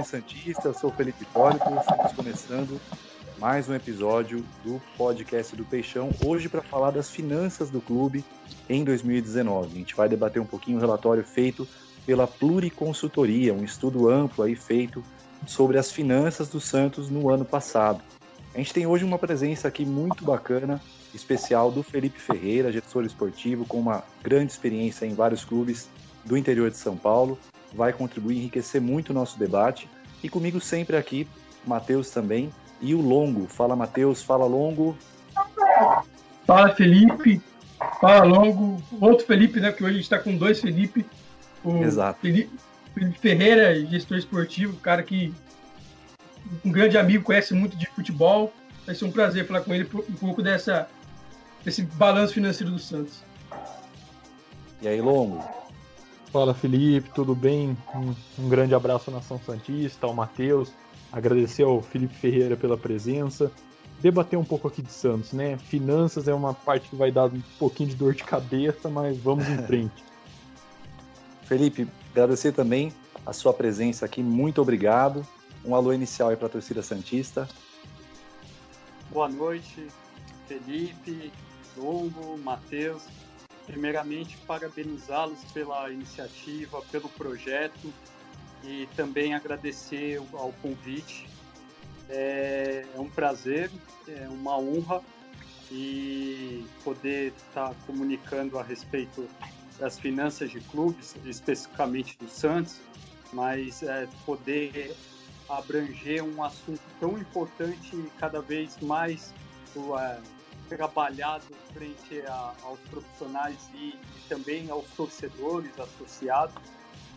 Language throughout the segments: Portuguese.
nação Santista, eu sou Felipe Hipólito, estamos começando mais um episódio do podcast do Peixão, hoje para falar das finanças do clube em 2019. A gente vai debater um pouquinho o relatório feito pela Pluriconsultoria, um estudo amplo aí feito sobre as finanças do Santos no ano passado. A gente tem hoje uma presença aqui muito bacana, especial do Felipe Ferreira, gestor esportivo com uma grande experiência em vários clubes do interior de São Paulo vai contribuir enriquecer muito o nosso debate. E comigo sempre aqui, Matheus também, e o Longo. Fala, Matheus. Fala, Longo. Fala, Felipe. Fala, Longo. Outro Felipe, né? Porque hoje a gente está com dois Felipe. O Exato. Felipe, Felipe Ferreira, gestor esportivo, cara que um grande amigo, conhece muito de futebol. Vai ser um prazer falar com ele um pouco dessa, desse balanço financeiro do Santos. E aí, Longo? Fala Felipe, tudo bem? Um, um grande abraço à Nação Santista, ao Matheus, agradecer ao Felipe Ferreira pela presença, debater um pouco aqui de Santos, né? Finanças é uma parte que vai dar um pouquinho de dor de cabeça, mas vamos em frente. Felipe, agradecer também a sua presença aqui, muito obrigado. Um alô inicial aí para a torcida Santista. Boa noite, Felipe, Longo, Matheus primeiramente parabenizá-los pela iniciativa, pelo projeto e também agradecer ao convite. É, um prazer, é uma honra e poder estar comunicando a respeito das finanças de clubes, especificamente do Santos, mas é, poder abranger um assunto tão importante e cada vez mais é, trabalhado frente a, aos profissionais e, e, também aos torcedores associados,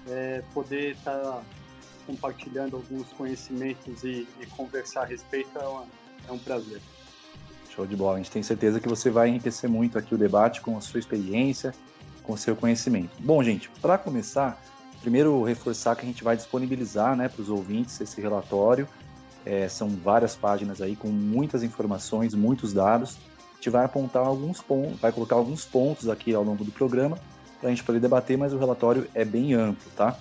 é, poder estar tá compartilhando alguns conhecimentos e, e, conversar a respeito é, uma, é um prazer. Show de bola. A gente tem certeza que você vai enriquecer muito aqui o debate com a sua experiência, com o seu conhecimento. Bom, gente, para começar, primeiro reforçar que a gente vai disponibilizar né, para os ouvintes esse relatório. É, são várias páginas aí com muitas informações, muitos dados gente vai apontar alguns pontos, vai colocar alguns pontos aqui ao longo do programa para a gente poder debater, mas o relatório é bem amplo, tá?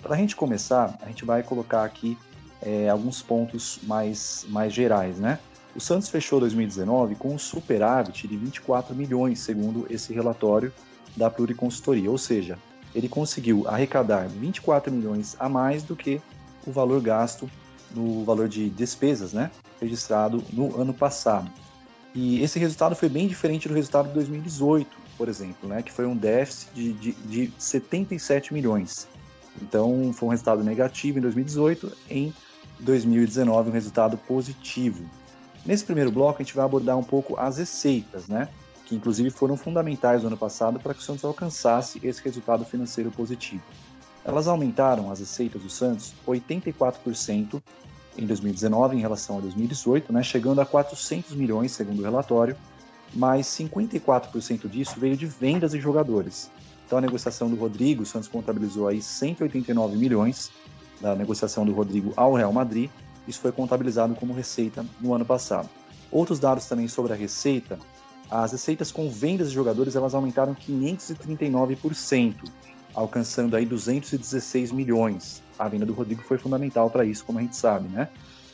Para a gente começar, a gente vai colocar aqui é, alguns pontos mais, mais gerais, né? O Santos fechou 2019 com um superávit de 24 milhões, segundo esse relatório da Pluriconsultoria, ou seja, ele conseguiu arrecadar 24 milhões a mais do que o valor gasto no valor de despesas, né, registrado no ano passado. E esse resultado foi bem diferente do resultado de 2018, por exemplo, né, que foi um déficit de, de, de 77 milhões. Então, foi um resultado negativo em 2018, em 2019 um resultado positivo. Nesse primeiro bloco, a gente vai abordar um pouco as receitas, né, que inclusive foram fundamentais no ano passado para que o Santos alcançasse esse resultado financeiro positivo. Elas aumentaram as receitas do Santos 84% em 2019 em relação a 2018, né, chegando a 400 milhões, segundo o relatório, mas 54% disso veio de vendas de jogadores. Então a negociação do Rodrigo, o Santos contabilizou aí 189 milhões da negociação do Rodrigo ao Real Madrid. Isso foi contabilizado como receita no ano passado. Outros dados também sobre a receita, as receitas com vendas de jogadores elas aumentaram 539%, alcançando aí 216 milhões a venda do Rodrigo foi fundamental para isso, como a gente sabe, né?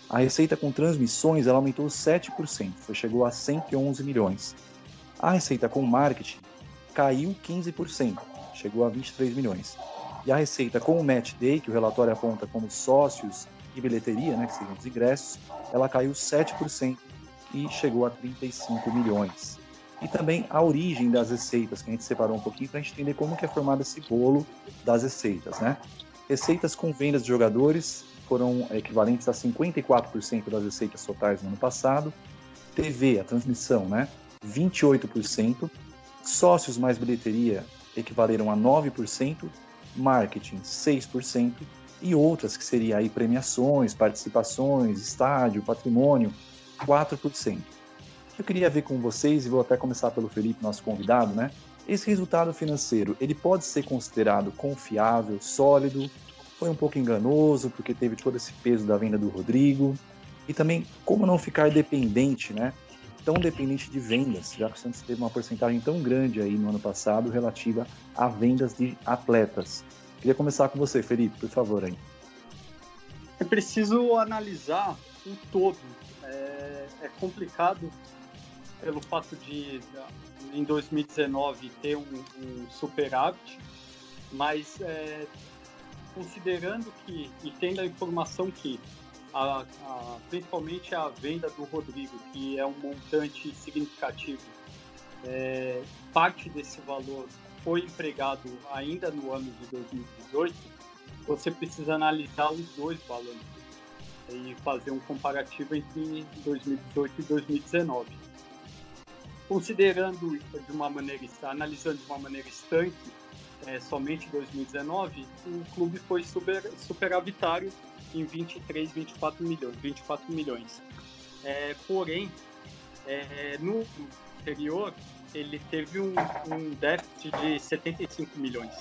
A receita com transmissões ela aumentou 7%, foi, chegou a 111 milhões. A receita com marketing caiu 15%, chegou a 23 milhões. E a receita com o match day, que o relatório aponta como sócios e bilheteria, né, que seriam os ingressos, ela caiu 7% e chegou a 35 milhões. E também a origem das receitas, que a gente separou um pouquinho para a gente entender como que é formado esse bolo das receitas, né? Receitas com vendas de jogadores foram equivalentes a 54% das receitas totais no ano passado. TV, a transmissão, né? 28%. Sócios mais bilheteria equivaleram a 9%. Marketing, 6%. E outras, que seriam aí premiações, participações, estádio, patrimônio, 4%. Eu queria ver com vocês, e vou até começar pelo Felipe, nosso convidado, né? Esse resultado financeiro, ele pode ser considerado confiável, sólido, foi um pouco enganoso, porque teve todo esse peso da venda do Rodrigo, e também como não ficar dependente, né? Tão dependente de vendas, já que o Santos teve uma porcentagem tão grande aí no ano passado relativa a vendas de atletas. Queria começar com você, Felipe, por favor aí. é preciso analisar o todo. É, é complicado pelo fato de em 2019 ter um, um superávit, mas é, considerando que e tendo a informação que a, a, principalmente a venda do Rodrigo, que é um montante significativo, é, parte desse valor foi empregado ainda no ano de 2018, você precisa analisar os dois balanços e fazer um comparativo entre 2018 e 2019. Considerando de uma maneira, analisando de uma maneira estanque, é, somente 2019, o clube foi super, superavitário em 23, 24 milhões. 24 milhões. É, porém, é, no anterior, ele teve um, um déficit de 75 milhões.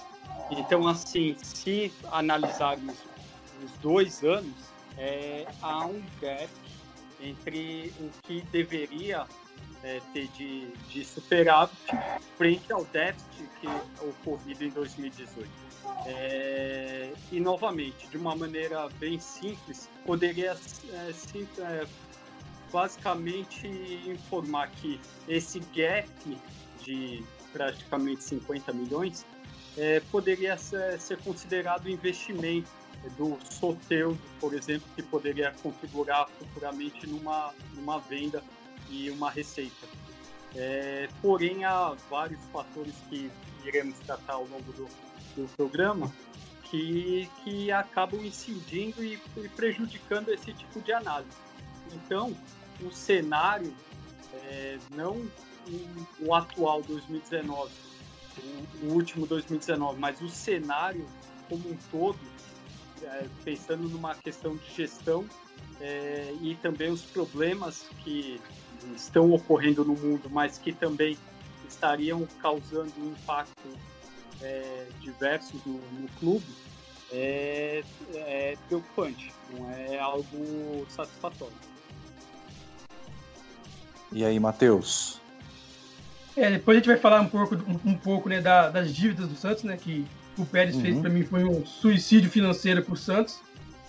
Então, assim, se analisarmos os dois anos, é, há um gap entre o que deveria é, ter de, de superávit frente ao déficit que ocorrido em 2018. É, e, novamente, de uma maneira bem simples, poderia é, sim, é, basicamente informar que esse gap de praticamente 50 milhões é, poderia ser, ser, considerado investimento do sorteio, por exemplo, que poderia configurar futuramente numa, numa venda e uma receita. É, porém, há vários fatores que iremos tratar ao longo do, do programa que, que acabam incidindo e, e prejudicando esse tipo de análise. Então, o cenário, é, não o, atual 2019, o, o, último 2019, mas o cenário como um todo, é, pensando numa questão de gestão é, e também os problemas que estão ocorrendo no mundo, mas que também estariam causando um impacto é, diversos no, no clube, é, é preocupante, não é algo satisfatório. E aí, Matheus? É, depois a gente vai falar um pouco, um, um pouco né, da, das dívidas do Santos, né? Que o Pérez uhum. fez para mim foi um suicídio financeiro para o Santos.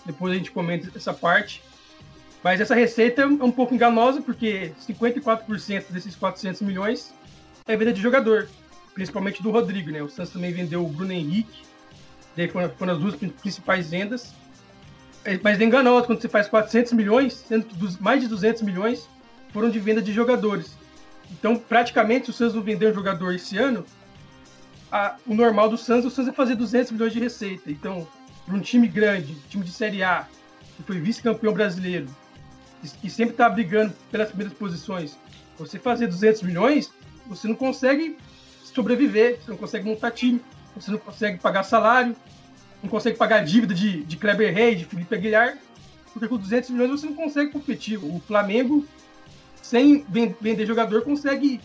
Depois a gente comenta essa parte. Mas essa receita é um pouco enganosa, porque 54% desses 400 milhões é venda de jogador, principalmente do Rodrigo, né? O Santos também vendeu o Bruno Henrique, daí foram, as duas principais vendas. É, mas é enganoso quando você faz 400 milhões, sendo que mais de 200 milhões foram de venda de jogadores. Então, praticamente, se o Santos não vender um jogador esse ano, a, o normal do Santos, o Santos é fazer 200 milhões de receita. Então, para um time grande, time de Série A, que foi vice-campeão brasileiro, e, sempre está brigando pelas primeiras posições, você fazer 200 milhões, você não consegue sobreviver, você não consegue montar time, você não consegue pagar salário, não consegue pagar dívida de, de Kleber Reis, de Felipe Aguilar, porque com 200 milhões você não consegue competir. O Flamengo sem vender jogador, consegue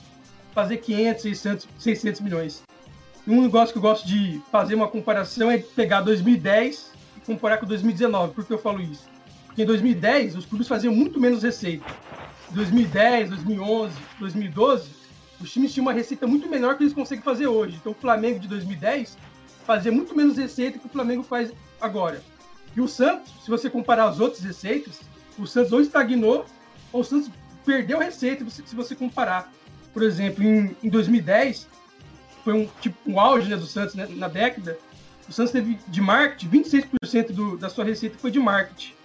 fazer 500, 600, 600 milhões. Um negócio que eu gosto de fazer uma comparação é pegar 2010 e comparar com 2019. Por que eu falo isso? Porque em 2010 os clubes faziam muito menos receita. 2010, 2011, 2012, os times tinham uma receita muito menor que eles conseguem fazer hoje. Então o Flamengo de 2010 fazia muito menos receita que o Flamengo faz agora. E o Santos, se você comparar as outras receitas, o Santos ou estagnou ou o Santos perdeu receita se você comparar. Por exemplo, em, em 2010, foi um, tipo, um auge né, do Santos né, na década, o Santos teve de marketing, 26% do, da sua receita foi de marketing.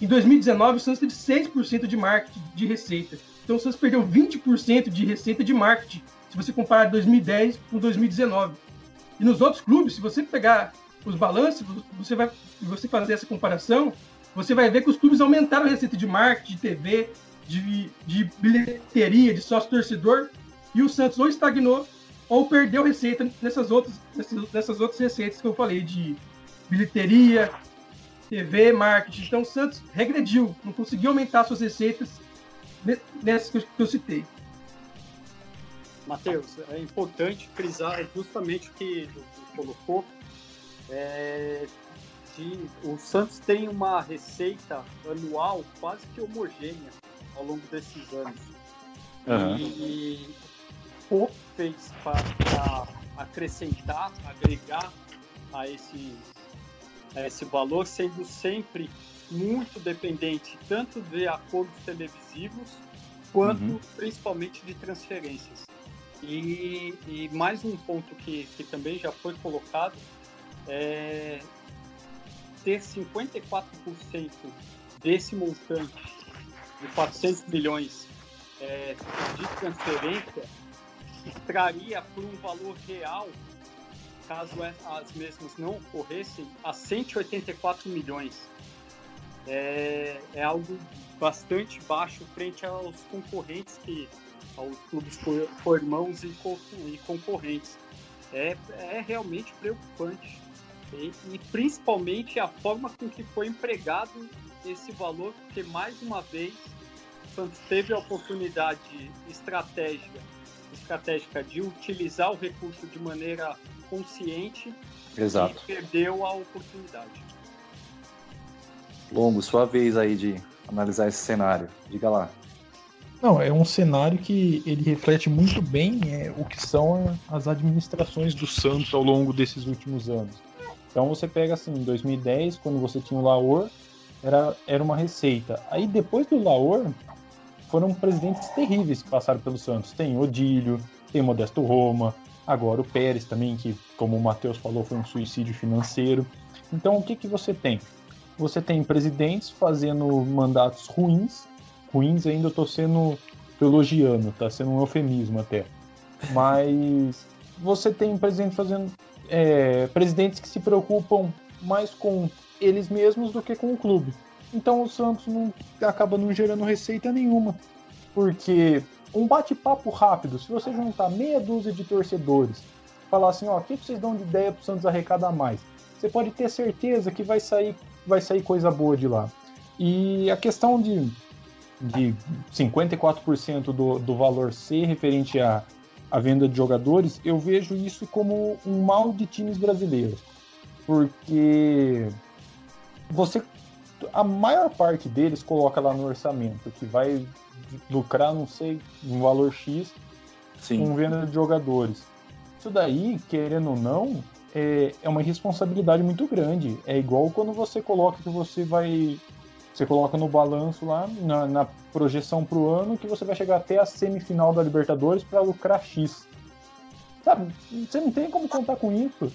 Em 2019, o Santos teve 6% de marketing de receita. Então o Santos perdeu 20% de receita de marketing, se você comparar 2010 com 2019. E nos outros clubes, se você pegar os balanços, você vai você fazer essa comparação, você vai ver que os clubes aumentaram a receita de marketing, de TV, de, de bilheteria, de sócio-torcedor, e o Santos ou estagnou ou perdeu receita nessas outras, nessas, nessas outras receitas que eu falei, de bilheteria, TV, marketing. Então o Santos regrediu, não conseguiu aumentar suas receitas nessas que eu citei. Matheus, é importante frisar justamente o que você colocou. É, de, o Santos tem uma receita anual quase que homogênea ao longo desses anos. Uhum. E pouco fez para acrescentar, agregar a esse, a esse valor, sendo sempre muito dependente tanto de acordos televisivos quanto uhum. principalmente de transferências. E, e, mais um ponto que, que também já foi colocado é ter 54% desse montante de 400 milhões é, de transferência traria por um valor real, caso as mesmas não ocorressem, a 184 milhões. É, é algo bastante baixo frente aos concorrentes que aos clubes for, irmãos e, e concorrentes. É, é realmente preocupante. E, e, principalmente a forma com que foi empregado esse valor, porque mais uma vez Santos teve a oportunidade estratégica, estratégica de utilizar o recurso de maneira consciente Exato. e perdeu a oportunidade. Longo, sua vez aí de analisar esse cenário. Diga lá. Não, é um cenário que ele reflete muito bem é, o que são as administrações do Santos ao longo desses últimos anos. Então você pega assim, em 2010, quando você tinha o Laor, era, era uma receita. Aí depois do Laor, foram presidentes terríveis que passaram pelo Santos. Tem Odílio, tem Modesto Roma, agora o Pérez também, que, como o Matheus falou, foi um suicídio financeiro. Então o que, que você tem? Você tem presidentes fazendo mandatos ruins, ruins ainda eu tô sendo elogiando, tá sendo um eufemismo até. Mas você tem presidentes fazendo é, presidentes que se preocupam mais com eles mesmos do que com o clube. Então o Santos não acaba não gerando receita nenhuma. Porque um bate-papo rápido, se você juntar meia dúzia de torcedores, falar assim, ó, o que vocês dão de ideia para o Santos arrecadar mais? Você pode ter certeza que vai sair, vai sair coisa boa de lá. E a questão de, de 54% do, do valor ser referente à, à venda de jogadores, eu vejo isso como um mal de times brasileiros. Porque você a maior parte deles coloca lá no orçamento que vai lucrar, não sei, um valor X Sim. com venda de jogadores. Isso daí, querendo ou não, é, é uma responsabilidade muito grande. É igual quando você coloca que você vai. Você coloca no balanço lá, na, na projeção para o ano, que você vai chegar até a semifinal da Libertadores para lucrar X. Sabe? Você não tem como contar com isso.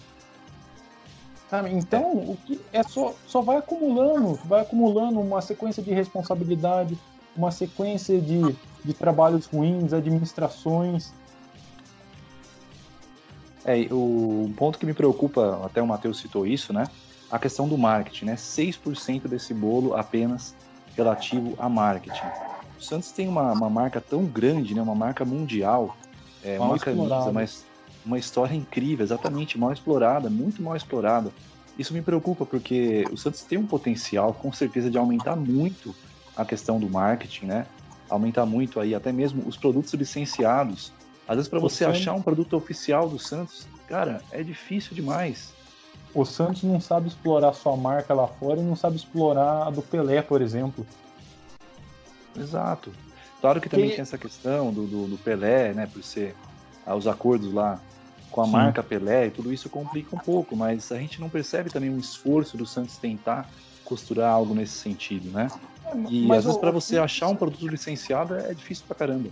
Então, o que é só, só vai acumulando, vai acumulando uma sequência de responsabilidade, uma sequência de, de trabalhos ruins, administrações. É, o ponto que me preocupa, até o Matheus citou isso, né? A questão do marketing, né? 6% desse bolo apenas relativo a marketing. O Santos tem uma, uma marca tão grande, né? Uma marca mundial, é, uma camisa, mas uma história incrível, exatamente, mal explorada, muito mal explorada. Isso me preocupa porque o Santos tem um potencial, com certeza, de aumentar muito a questão do marketing, né? Aumentar muito aí até mesmo os produtos licenciados. Às vezes para você Santos... achar um produto oficial do Santos, cara, é difícil demais. O Santos não sabe explorar sua marca lá fora e não sabe explorar a do Pelé, por exemplo. Exato. Claro que também tem essa questão do, do, do Pelé, né? Por ser ah, os acordos lá com a Sim. marca Pelé e tudo isso complica um pouco, mas a gente não percebe também um esforço do Santos tentar costurar algo nesse sentido, né? E às vezes para você achar um produto licenciado é difícil pra caramba.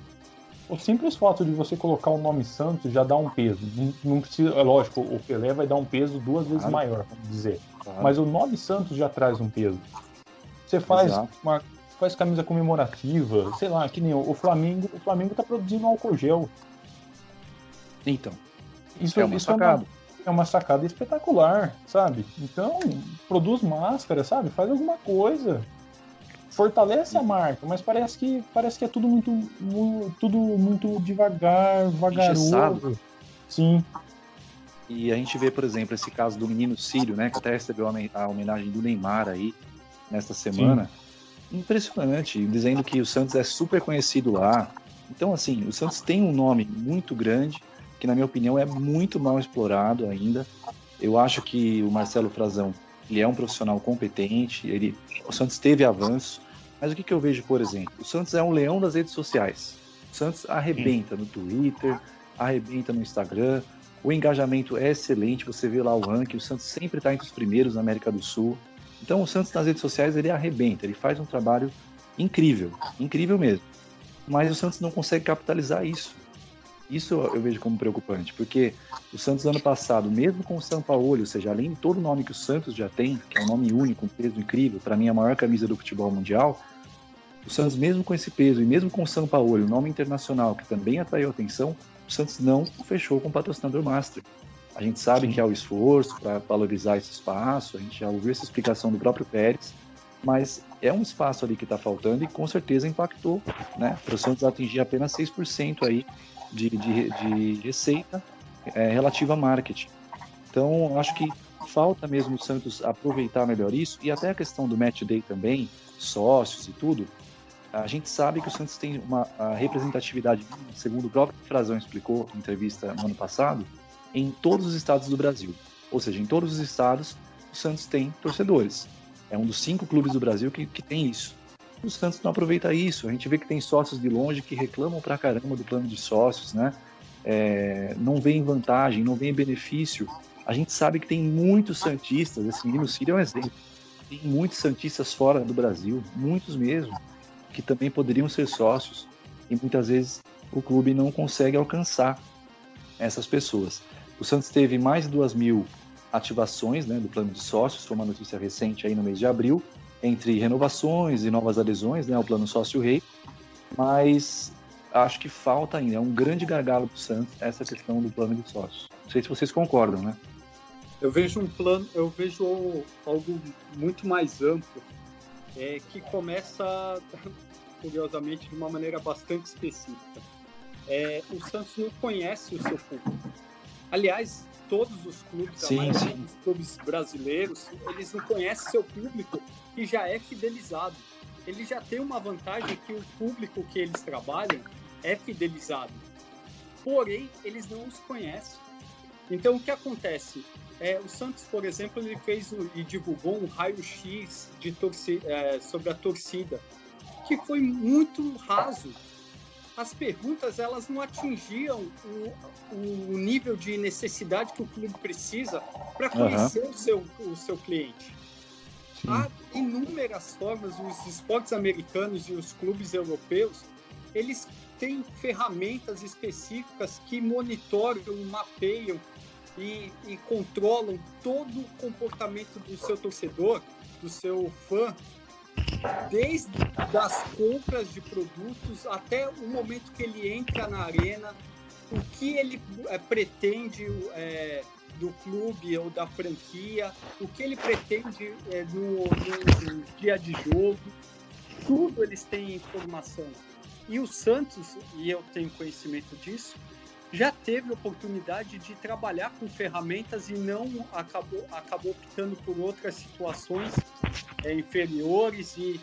O simples fato de você colocar o nome Santos já dá um peso. Não, precisa, é lógico, o Pelé vai dar um peso duas vezes claro. maior, vamos dizer. Claro. Mas o nome Santos já traz um peso. Você faz uma faz camisa comemorativa, sei lá, que nem o Flamengo, o Flamengo tá produzindo álcool gel. Então, isso é uma isso sacada. É uma, é uma sacada espetacular, sabe? Então, produz máscara, sabe? Faz alguma coisa. Fortalece a marca, mas parece que parece que é tudo muito, muito tudo muito devagar, vagaroso. Sim. E a gente vê, por exemplo, esse caso do menino Sírio, né? Que até recebeu a homenagem do Neymar aí nesta semana. Sim. Impressionante, dizendo que o Santos é super conhecido lá. Então, assim, o Santos tem um nome muito grande que na minha opinião é muito mal explorado ainda. Eu acho que o Marcelo Frazão ele é um profissional competente, ele, o Santos teve avanço, mas o que, que eu vejo, por exemplo? O Santos é um leão das redes sociais. O Santos arrebenta no Twitter, arrebenta no Instagram, o engajamento é excelente, você vê lá o ranking, o Santos sempre está entre os primeiros na América do Sul. Então o Santos nas redes sociais ele arrebenta, ele faz um trabalho incrível, incrível mesmo. Mas o Santos não consegue capitalizar isso. Isso eu vejo como preocupante, porque o Santos ano passado, mesmo com o São Paulo, ou seja, além de todo o nome que o Santos já tem, que é um nome único, um peso incrível, para mim a maior camisa do futebol mundial, o Santos mesmo com esse peso e mesmo com o São Paulo, o nome internacional que também atraiu atenção, o Santos não fechou com o patrocinador master. A gente sabe Sim. que há o esforço para valorizar esse espaço, a gente já ouviu essa explicação do próprio Pérez, mas é um espaço ali que está faltando e com certeza impactou né, para o Santos atingir apenas 6% aí de, de, de receita é, relativa a marketing. Então, acho que falta mesmo o Santos aproveitar melhor isso e até a questão do match day também, sócios e tudo. A gente sabe que o Santos tem uma representatividade, segundo o próprio Frazão explicou em entrevista no ano passado, em todos os estados do Brasil. Ou seja, em todos os estados, o Santos tem torcedores. É um dos cinco clubes do Brasil que, que tem isso o Santos não aproveita isso. A gente vê que tem sócios de longe que reclamam pra caramba do plano de sócios, né? É, não vem vantagem, não vem benefício. A gente sabe que tem muitos Santistas, esse menino Ciro é um exemplo. Tem muitos Santistas fora do Brasil, muitos mesmo, que também poderiam ser sócios. E muitas vezes o clube não consegue alcançar essas pessoas. O Santos teve mais de duas mil ativações né, do plano de sócios, foi uma notícia recente aí no mês de abril entre renovações e novas adesões né, ao plano sócio-rei, mas acho que falta ainda, é um grande gargalo do Santos essa questão do plano de sócios. Não sei se vocês concordam, né? Eu vejo um plano, eu vejo algo muito mais amplo, é, que começa, curiosamente, de uma maneira bastante específica. É, o Santos não conhece o seu público. Aliás, todos os clubes, sim, sim. os clubes brasileiros, eles não conhecem seu público que já é fidelizado. Ele já tem uma vantagem que o público que eles trabalham é fidelizado. Porém, eles não os conhecem. Então, o que acontece? É, o Santos, por exemplo, ele fez e divulgou um raio-x é, sobre a torcida, que foi muito raso as perguntas elas não atingiam o, o nível de necessidade que o clube precisa para conhecer uhum. o, seu, o seu cliente. Sim. Há inúmeras formas, os esportes americanos e os clubes europeus, eles têm ferramentas específicas que monitoram, mapeiam e, e controlam todo o comportamento do seu torcedor, do seu fã, desde as compras de produtos até o momento que ele entra na arena, o que ele é, pretende é, do clube ou da franquia, o que ele pretende é, no, no, no, dia de jogo, tudo eles têm informação. E o Santos, e eu tenho conhecimento disso, já teve oportunidade de trabalhar com ferramentas e não acabou, acabou optando por outras situações é, inferiores e,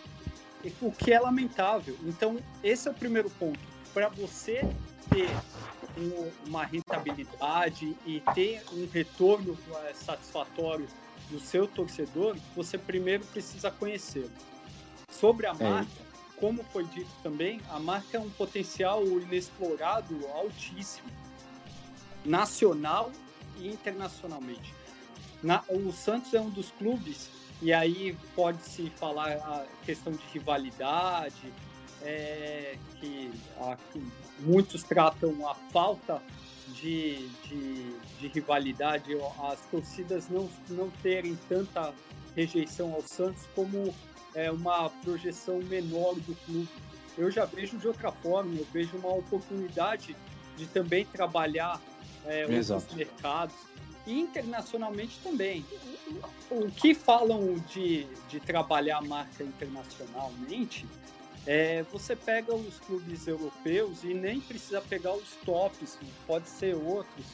e, o que é lamentável. Então, esse é o primeiro ponto. Para você ter um, uma rentabilidade e ter um retorno é, satisfatório do seu torcedor, você primeiro precisa conhecê-lo. Sobre a é. marca, como foi dito também, a marca é um potencial inexplorado altíssimo, nacional e internacionalmente. Na, o Santos é um dos clubes e aí pode-se falar a questão de rivalidade, é, que a, muitos tratam a falta de, de, de, rivalidade, as torcidas não, não terem tanta rejeição ao Santos como é, uma projeção menor do clube. Eu já vejo de outra forma, eu vejo uma oportunidade de também trabalhar é, outros mercados e internacionalmente também. O que falam de, de trabalhar a marca internacionalmente é, você pega os clubes europeus e nem precisa pegar os tops, pode ser outros,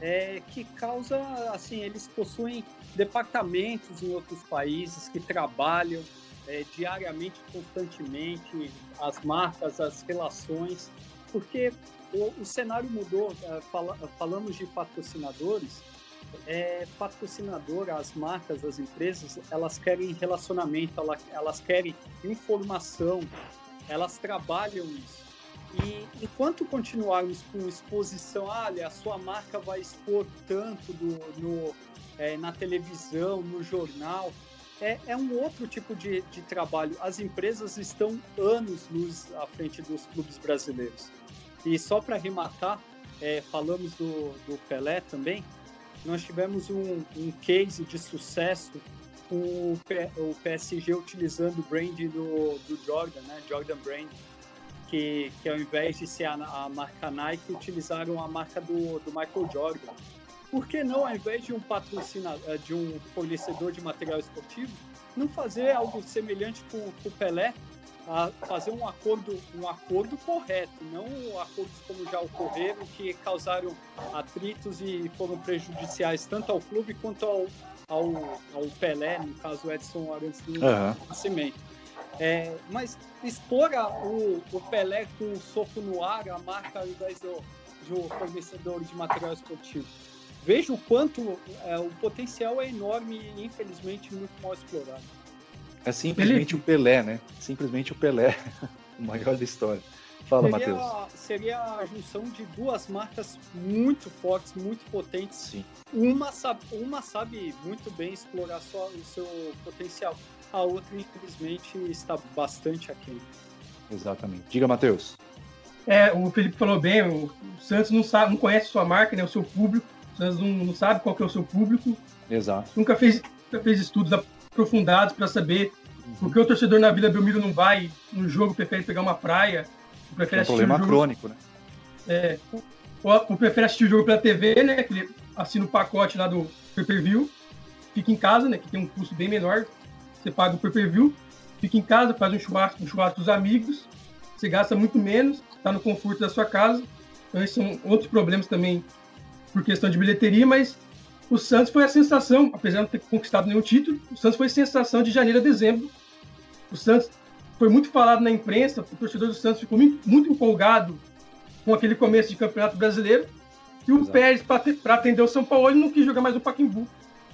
é, que causa, assim, eles possuem departamentos em outros países que trabalham é, diariamente, constantemente, as marcas, as relações, porque o, o cenário mudou. É, fala, falamos de patrocinadores, é, patrocinador, as marcas, as empresas, elas querem relacionamento, elas, elas querem informação, elas trabalham isso. E enquanto continuarmos com exposição, olha, a sua marca vai expor tanto do, no, é, na televisão, no jornal, é, é um outro tipo de, de trabalho. As empresas estão anos luz à frente dos clubes brasileiros. E só para arrematar, é, falamos do, do, Pelé também, nós tivemos um, um case de sucesso com o, P, o PSG utilizando o brand do, do Jordan, né? Jordan Brand, que, que ao invés de ser a, a marca Nike, utilizaram a marca do, do Michael Jordan. Por que não, ao invés de um patrocinador, eh, de um fornecedor de material esportivo, não fazer algo semelhante com, com o Pelé, a fazer um acordo, um acordo correto, não acordos como já ocorreram que causaram atritos e foram prejudiciais tanto ao clube quanto ao, ao, ao Pelé, no caso Edson Arantes do uhum. Nascimento. É, mas expor o, o Pelé com um soco no ar, a marca ao invés do, de um fornecedor de material esportivo vejo o quanto é, o potencial é enorme e infelizmente muito mal explorado. É simplesmente o Pelé, né? Simplesmente o Pelé, o maior da história. Fala, Matheus. Seria a junção de duas marcas muito fortes, muito potentes. Sim. Uma sabe, uma sabe muito bem explorar só o seu potencial. A outra, infelizmente, está bastante aquém. Exatamente. Diga, Matheus. É, o Felipe falou bem, o Santos não sabe, não conhece sua marca, né, o seu público. Santos não, não sabe qual que é o seu público. Exato. Nunca fez, nunca fez estudos aprofundados para saber por que o torcedor na Vila Belmiro não vai no jogo, prefere pegar uma praia, prefere é um problema jogo, crônico, né? É, ou, ou, prefere assistir o jogo pela TV, né? Que ele assina o pacote lá do pay-per-view, fica em casa, né? Que tem um custo bem menor. Você paga o pay-per-view, fica em casa, faz um churrasco, um churrasco dos amigos, você gasta muito menos, está no conforto da sua casa. Então, esses são outros problemas também por questão de bilheteria, mas o Santos foi a sensação, apesar de não ter conquistado nenhum título, o Santos foi a sensação de janeiro a dezembro. O Santos foi muito falado na imprensa, o torcedor do Santos ficou muito empolgado com aquele começo de campeonato brasileiro. E o Exato. Pérez, para atender o São Paulo, ele não quis jogar mais no Pacaembu.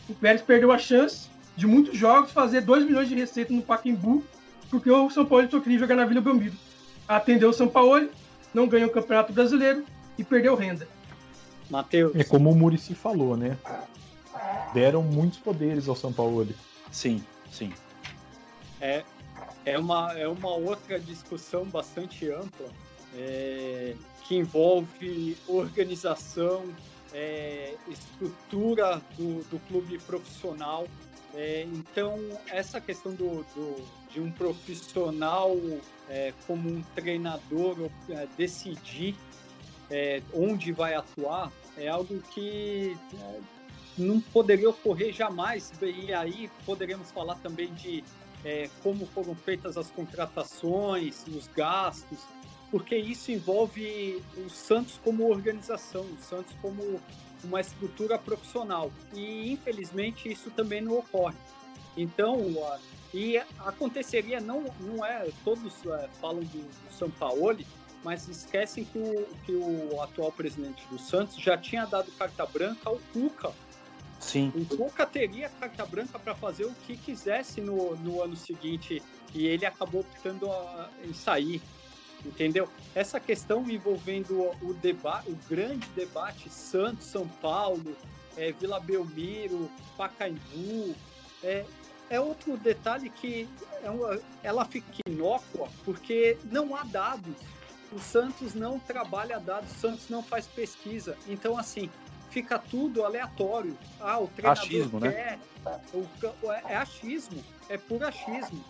O Pérez perdeu a chance de muitos jogos fazer 2 milhões de receita no Pacaembu, porque o São Paulo só queria jogar na Vila Belmiro. Atendeu o São Paulo, não ganhou o Campeonato Brasileiro e perdeu renda. Matheus. É como o Murici falou, né? Deram muitos poderes ao São Paulo. Sim, sim. É, é, uma, é uma outra discussão bastante ampla é, que envolve organização, é, estrutura do, do clube profissional. É, então, essa questão do, do de um profissional é, como um treinador é, decidir é, onde vai atuar é algo que é, não poderia ocorrer jamais. E aí poderemos falar também de é, como foram feitas as contratações, os gastos, porque isso envolve o Santos como organização, o Santos como uma estrutura profissional. E infelizmente isso também não ocorre. Então, e aconteceria, não, não é, todos é, falam do, do São Paulo, mas esquecem que o, que o atual presidente do Santos já tinha dado carta branca ao Cuca. Sim. O Cuca teria carta branca para fazer o que quisesse no, no ano seguinte e ele acabou optando a, em sair. Entendeu? Essa questão envolvendo o, debate, o grande debate Santos, São Paulo, é, Vila Belmiro, Pacaembu, é, é outro detalhe que é ela fica inócua porque não há dados o Santos não trabalha dados, o Santos não faz pesquisa. Então, assim, fica tudo aleatório. Ah, o treinador achismo, né? quer, né? o, é, é achismo, é puro achismo.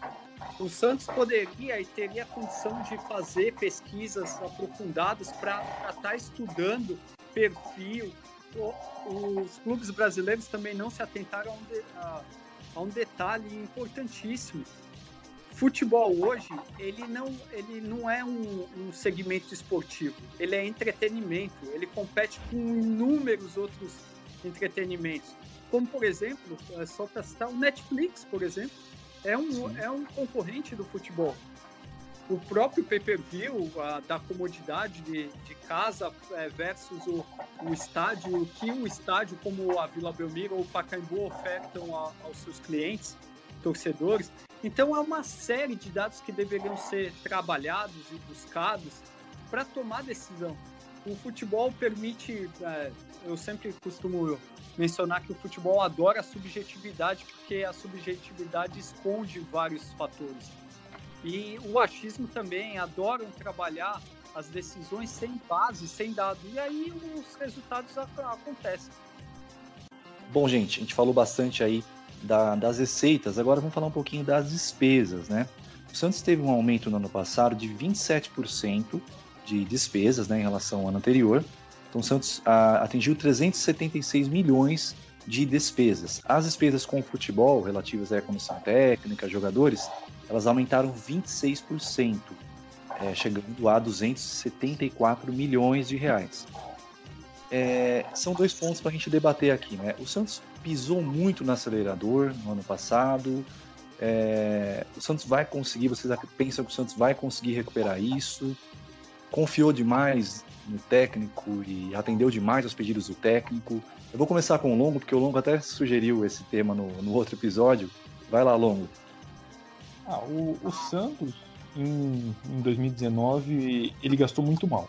O Santos poderia e teria condição de fazer pesquisas aprofundadas para estar tá estudando perfil. Os clubes brasileiros também não se atentaram a um, de, a, a um detalhe importantíssimo futebol hoje ele não, ele não é um, um, segmento esportivo, ele é entretenimento, ele compete com inúmeros outros entretenimentos, como por exemplo, é só para citar o Netflix, por exemplo, é um, é um concorrente do futebol. O próprio pay-per-view, da comodidade de, de casa é, versus o, o estádio, o que o estádio como a Vila Belmiro ou o Pacaembu ofertam a, aos seus clientes, torcedores, então, há uma série de dados que deveriam ser trabalhados e buscados para tomar decisão. O futebol permite, é, eu sempre costumo mencionar que o futebol adora a subjetividade, porque a subjetividade esconde vários fatores. E o achismo também adoram trabalhar as decisões sem base, sem dado, e aí os resultados acontecem. Bom, gente, a gente falou bastante aí da, das receitas, agora vamos falar um pouquinho das despesas, né? O Santos teve um aumento no ano passado de 27% de despesas né, em relação ao ano anterior. Então, o Santos a, atingiu 376 milhões de despesas. As despesas com o futebol, relativas à comissão técnica, jogadores, elas aumentaram 26%, é, chegando a 274 milhões de reais. É, são dois pontos para a gente debater aqui. Né? O Santos pisou muito no acelerador no ano passado. É, o Santos vai conseguir, vocês pensam que o Santos vai conseguir recuperar isso? Confiou demais no técnico e atendeu demais aos pedidos do técnico. Eu vou começar com o Longo, porque o Longo até sugeriu esse tema no, no outro episódio. Vai lá, Longo. Ah, o, o Santos, em, em 2019, ele gastou muito mal.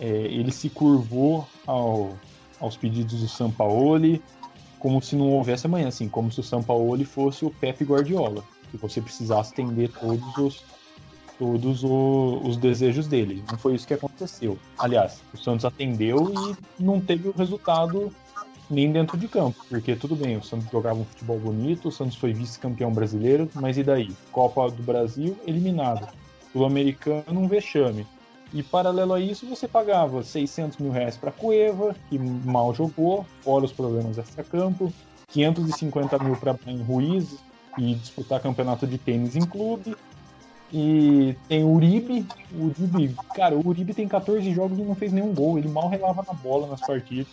É, ele se curvou ao, aos pedidos do Sampaoli, como se não houvesse amanhã, assim, como se o Sampaoli fosse o Pepe Guardiola, que você precisasse atender todos os todos o, os desejos dele. Não foi isso que aconteceu. Aliás, o Santos atendeu e não teve o resultado nem dentro de campo, porque tudo bem, o Santos jogava um futebol bonito, o Santos foi vice-campeão brasileiro, mas e daí? Copa do Brasil, eliminado. Sul-Americano, um vexame. E paralelo a isso, você pagava 600 mil reais para Cueva, que mal jogou, fora os problemas extra-campo, 550 mil para Brian Ruiz e disputar campeonato de tênis em clube, e tem o Uribe. O Uribe, cara, o Uribe tem 14 jogos e não fez nenhum gol. Ele mal relava na bola nas partidas.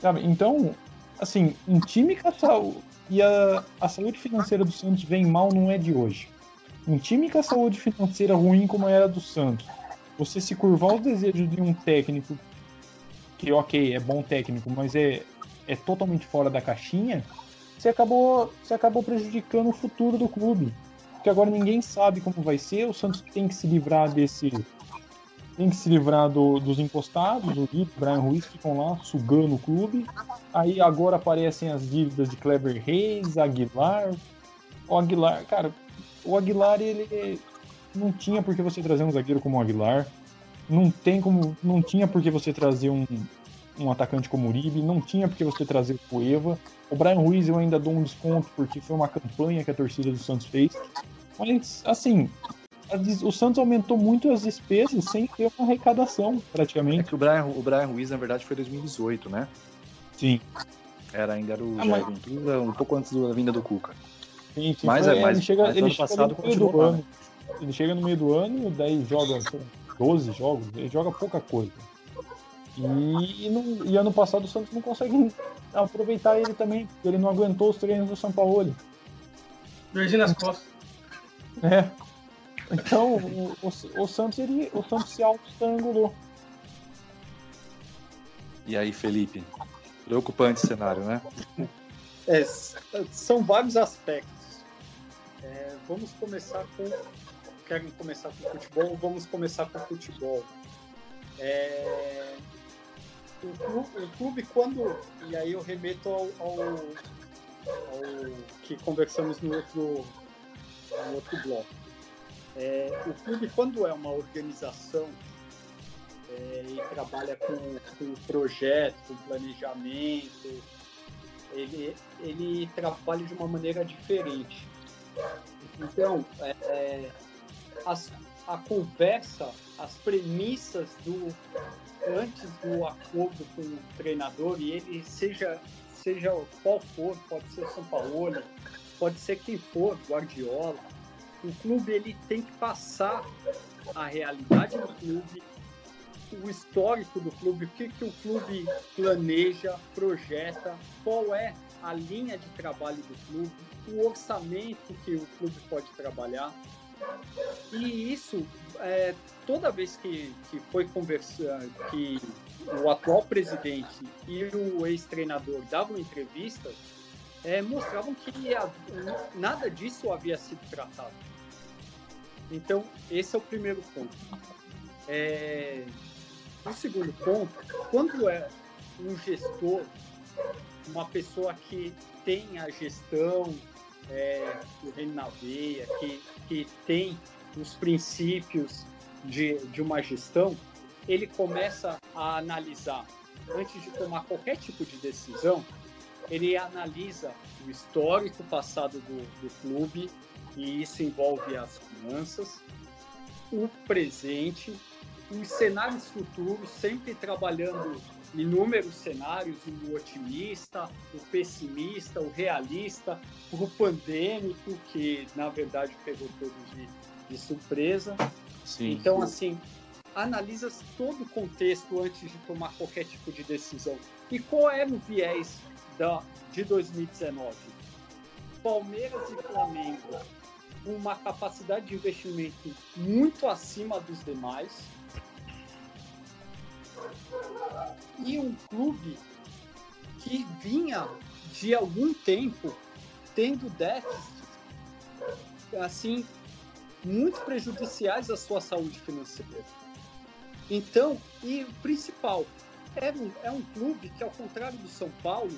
Sabe? Então, assim, um time com a saúde. E a, a saúde financeira do Santos vem mal não é de hoje. Um time com a saúde financeira ruim como era do Santos, você se curvar os desejos de um técnico que, ok, é bom técnico, mas é, é totalmente fora da caixinha, você acabou, você acabou prejudicando o futuro do clube porque agora ninguém sabe como vai ser. O Santos tem que se livrar desse. Tem que se livrar do, dos encostados, o Rito, Brian Ruiz ficam lá sugando o clube. Aí agora aparecem as dívidas de Kleber Reis, Aguilar. O Aguilar, cara, o Aguilar ele não tinha por que você trazer um zagueiro como o Aguilar. Não tem como, não tinha por que você trazer um, um atacante como o Uribe, não tinha por que você trazer o Cueva. O Brian Ruiz eu ainda dou um desconto porque foi uma campanha que a torcida do Santos fez. Mas, assim, o Santos aumentou muito as despesas sem ter uma arrecadação, praticamente. É que o Brian, o Brian Ruiz, na verdade, foi 2018, né? Sim. Era ainda era o ah, Jair mas... Ventura, um pouco antes da vinda do Cuca. Sim, sim. Mas, é, mas, ele chega, mas ele chega passado do ano. Ele chega no meio do ano, daí joga 12 jogos, ele joga pouca coisa. E, no, e ano passado o Santos não consegue aproveitar ele também, porque ele não aguentou os treinos do São Paulo. Dorzinho nas costas. É. Então, o, o, o Santos, ele, o Santos se auto-estrangulou. E aí, Felipe? Preocupante cenário, né? É, são vários aspectos. É, vamos começar com. Querem começar com futebol? Vamos começar com futebol. É, o, clube, o, clube, quando. E aí eu remeto ao, ao, ao que conversamos no outro um outro bloco. É, o clube, quando é uma organização é, e trabalha com, com projeto, com planejamento, ele, ele trabalha de uma maneira diferente. Então, é, é as, a conversa, as premissas do antes do acordo com o treinador e ele seja seja qual for, pode ser São Paulo, pode ser quem for, Guardiola. O clube ele tem que passar a realidade do clube, o histórico do clube, o que, que o clube planeja, projeta, qual é a linha de trabalho do clube, o orçamento que o clube pode trabalhar. E isso, é, toda vez que, que foi conversar, que o atual presidente e o ex-treinador davam entrevistas, é, mostravam que nada disso havia sido tratado. Então, esse é o primeiro ponto. É, o segundo ponto, quando é um gestor uma pessoa que tem a gestão é, do reino na veia, que, que tem os princípios de, de uma gestão, ele começa a analisar, antes de tomar qualquer tipo de decisão, ele analisa o histórico passado do, do clube, e isso envolve as finanças, o presente, os cenários futuros, sempre trabalhando inúmeros cenários, o otimista, o pessimista, o realista, o pandêmico, que na verdade pegou todos de, de surpresa. Sim. Então, assim, analisa todo o contexto antes de tomar qualquer tipo de decisão. E qual era o viés da, de 2019? Palmeiras e Flamengo uma capacidade de investimento muito acima dos demais e um clube que vinha de algum tempo tendo déficits assim muito prejudiciais à sua saúde financeira. Então, e o principal, é um, é um clube que, ao contrário do São Paulo,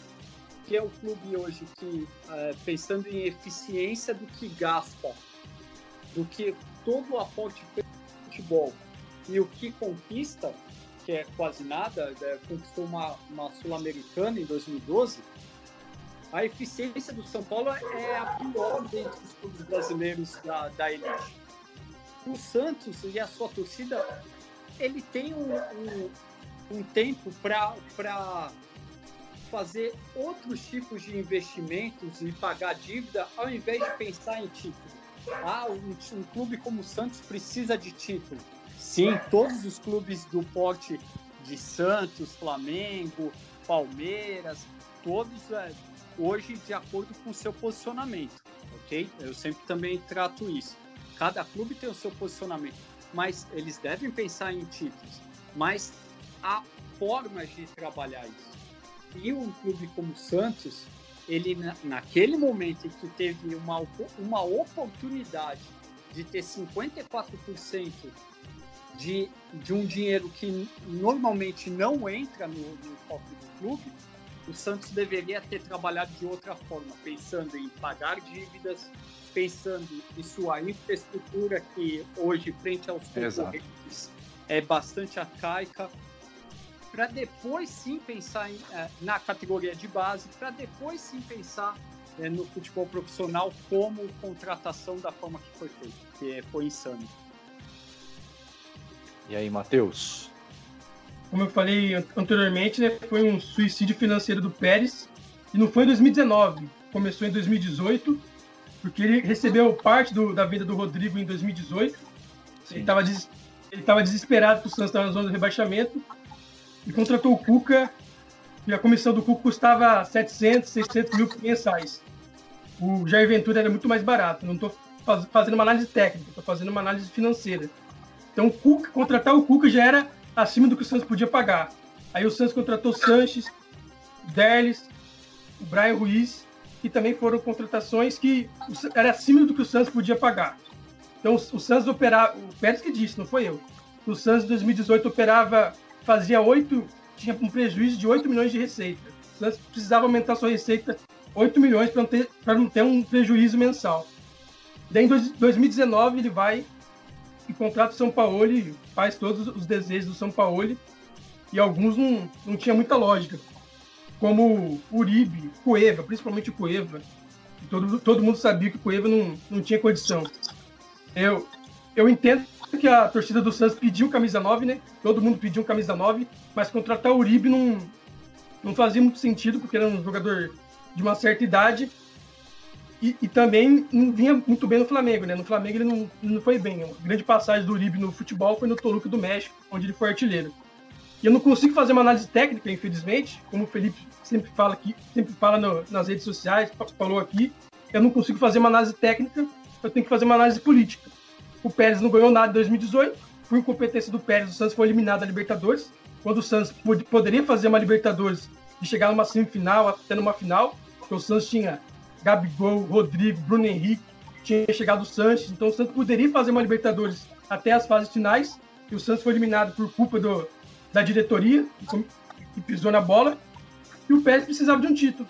que é o clube hoje que, é, pensando em eficiência do que gasta, do que todo o aporte futebol e o que conquista, que é quase nada, é, conquistou uma, uma Sul-Americana em 2012, a eficiência do São Paulo é a pior dentre os clubes brasileiros da, da elite. O Santos e a sua torcida, ele tem um, um, um tempo para fazer outros tipos de investimentos e pagar dívida ao invés de pensar em título. Ah, um, um clube como o Santos precisa de título Sim, todos os clubes do porte de Santos, Flamengo, Palmeiras, todos é, hoje de acordo com o seu posicionamento, ok? Eu sempre também trato isso. Cada clube tem o seu posicionamento, mas eles devem pensar em títulos, mas há formas de trabalhar isso. E um clube como o Santos, ele naquele momento em que teve uma, uma oportunidade de ter 54% de, de um dinheiro que normalmente não entra no, no cofre do clube, o Santos deveria ter trabalhado de outra forma, pensando em pagar dívidas, pensando em sua infraestrutura, que hoje, frente aos concorrentes, é bastante arcaica, para depois sim pensar em, é, na categoria de base, para depois sim pensar é, no futebol profissional como contratação da forma que foi feito, que foi insano. E aí, Matheus? Como eu falei anteriormente, né, foi um suicídio financeiro do Pérez. E não foi em 2019, começou em 2018, porque ele recebeu parte do, da venda do Rodrigo em 2018. Sim. Ele estava des, ele desesperado que o Santos estava na zona do rebaixamento e contratou o Cuca. E a comissão do Cuca custava 700, 600 mil mensais. O Jair Ventura era muito mais barato. Não estou faz, fazendo uma análise técnica, estou fazendo uma análise financeira. Então, o Cuca, contratar o Cuca já era acima do que o Santos podia pagar. Aí o Santos contratou Sanches, Derlis, o Brian Ruiz, que também foram contratações que era acima do que o Santos podia pagar. Então, o Santos operava, o Pérez que disse, não foi eu. O Santos em 2018 operava, fazia 8, tinha um prejuízo de 8 milhões de receita. O Santos precisava aumentar sua receita 8 milhões para não, ter, não ter um prejuízo mensal. Daí em 2019 ele vai e contrata o São Paulo e faz todos os desejos do São Paulo e alguns não, não tinha muita lógica, como Uribe, Cueva, principalmente o Cueva. Todo, todo mundo sabia que o Cueva não, não tinha condição. Eu, eu entendo que a torcida do Santos pediu camisa 9, né? Todo mundo pediu camisa 9, mas contratar o Uribe não, não fazia muito sentido, porque era um jogador de uma certa idade e, e, também não vinha muito bem no Flamengo, né? No Flamengo ele não, não foi bem. A grande passagem do Uribe no futebol foi no Toluca do México, onde ele foi artilheiro. E eu não consigo fazer uma análise técnica, infelizmente, como o Felipe sempre fala aqui, sempre fala no, nas redes sociais, falou aqui. Eu não consigo fazer uma análise técnica, eu tenho que fazer uma análise política. O Pérez não ganhou nada em 2018, por incompetência do Pérez, o Santos foi eliminado da Libertadores. Quando o Santos poderia fazer uma Libertadores e chegar numa semifinal, até numa final, porque o Santos tinha Gabigol, Rodrigo, Bruno Henrique, tinha chegado o Sanches, então o Santos poderia fazer uma Libertadores até as fases finais, e o Santos foi eliminado por culpa do, da diretoria, que pisou na bola. e o Pérez precisava de um título.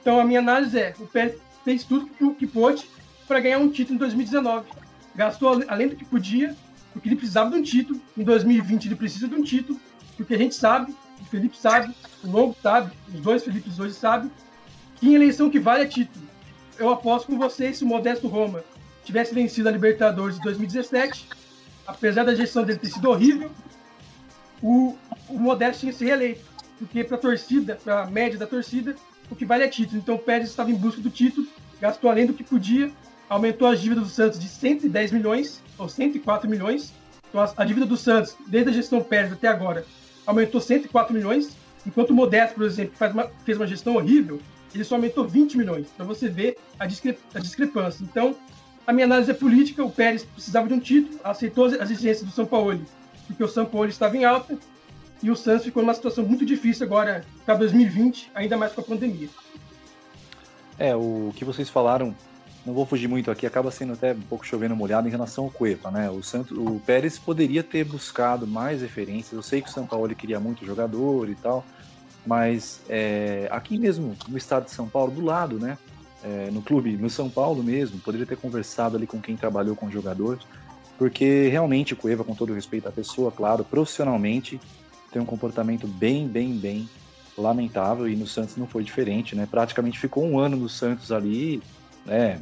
Então a minha análise é, o Pérez fez tudo que, que pôde para ganhar um título em 2019. Gastou além do que podia, porque ele precisava de um título. Em 2020 ele precisa de um título, porque a gente sabe, o Felipe sabe, o Longo sabe, os dois Felipes hoje sabem, que em eleição que vale é título. Eu aposto com vocês se o Modesto Roma tivesse vencido a Libertadores de 2017, apesar da gestão dele ter sido horrível, o, o Modesto tinha se reeleito. Porque para a torcida, para a média da torcida, o que vale é título. Então o Pérez estava em busca do título, gastou além do que podia, aumentou as dívidas do Santos de 110 milhões, ou 104 milhões. Então a, a dívida do Santos, desde a gestão Pérez até agora, aumentou 104 milhões, enquanto o Modesto, por exemplo, faz uma, fez uma gestão horrível, ele só aumentou 20 milhões, para você ver a, discre a discrepância. Então, a minha análise é política, o Pérez precisava de um título, aceitou as exigências do São Paulo, porque o São Paulo estava em alta, e o Santos ficou numa situação muito difícil agora para 2020, ainda mais com a pandemia. É, o que vocês falaram, não vou fugir muito aqui, acaba sendo até um pouco chovendo molhado em relação ao Cueva, né? O, Santos, o Pérez poderia ter buscado mais referências. Eu sei que o São Paulo queria muito jogador e tal, mas é, aqui mesmo no estado de São Paulo, do lado, né? É, no clube, no São Paulo mesmo, poderia ter conversado ali com quem trabalhou com jogadores, porque realmente o Cueva, com todo respeito à pessoa, claro, profissionalmente, tem um comportamento bem, bem, bem lamentável e no Santos não foi diferente, né? Praticamente ficou um ano no Santos ali, né?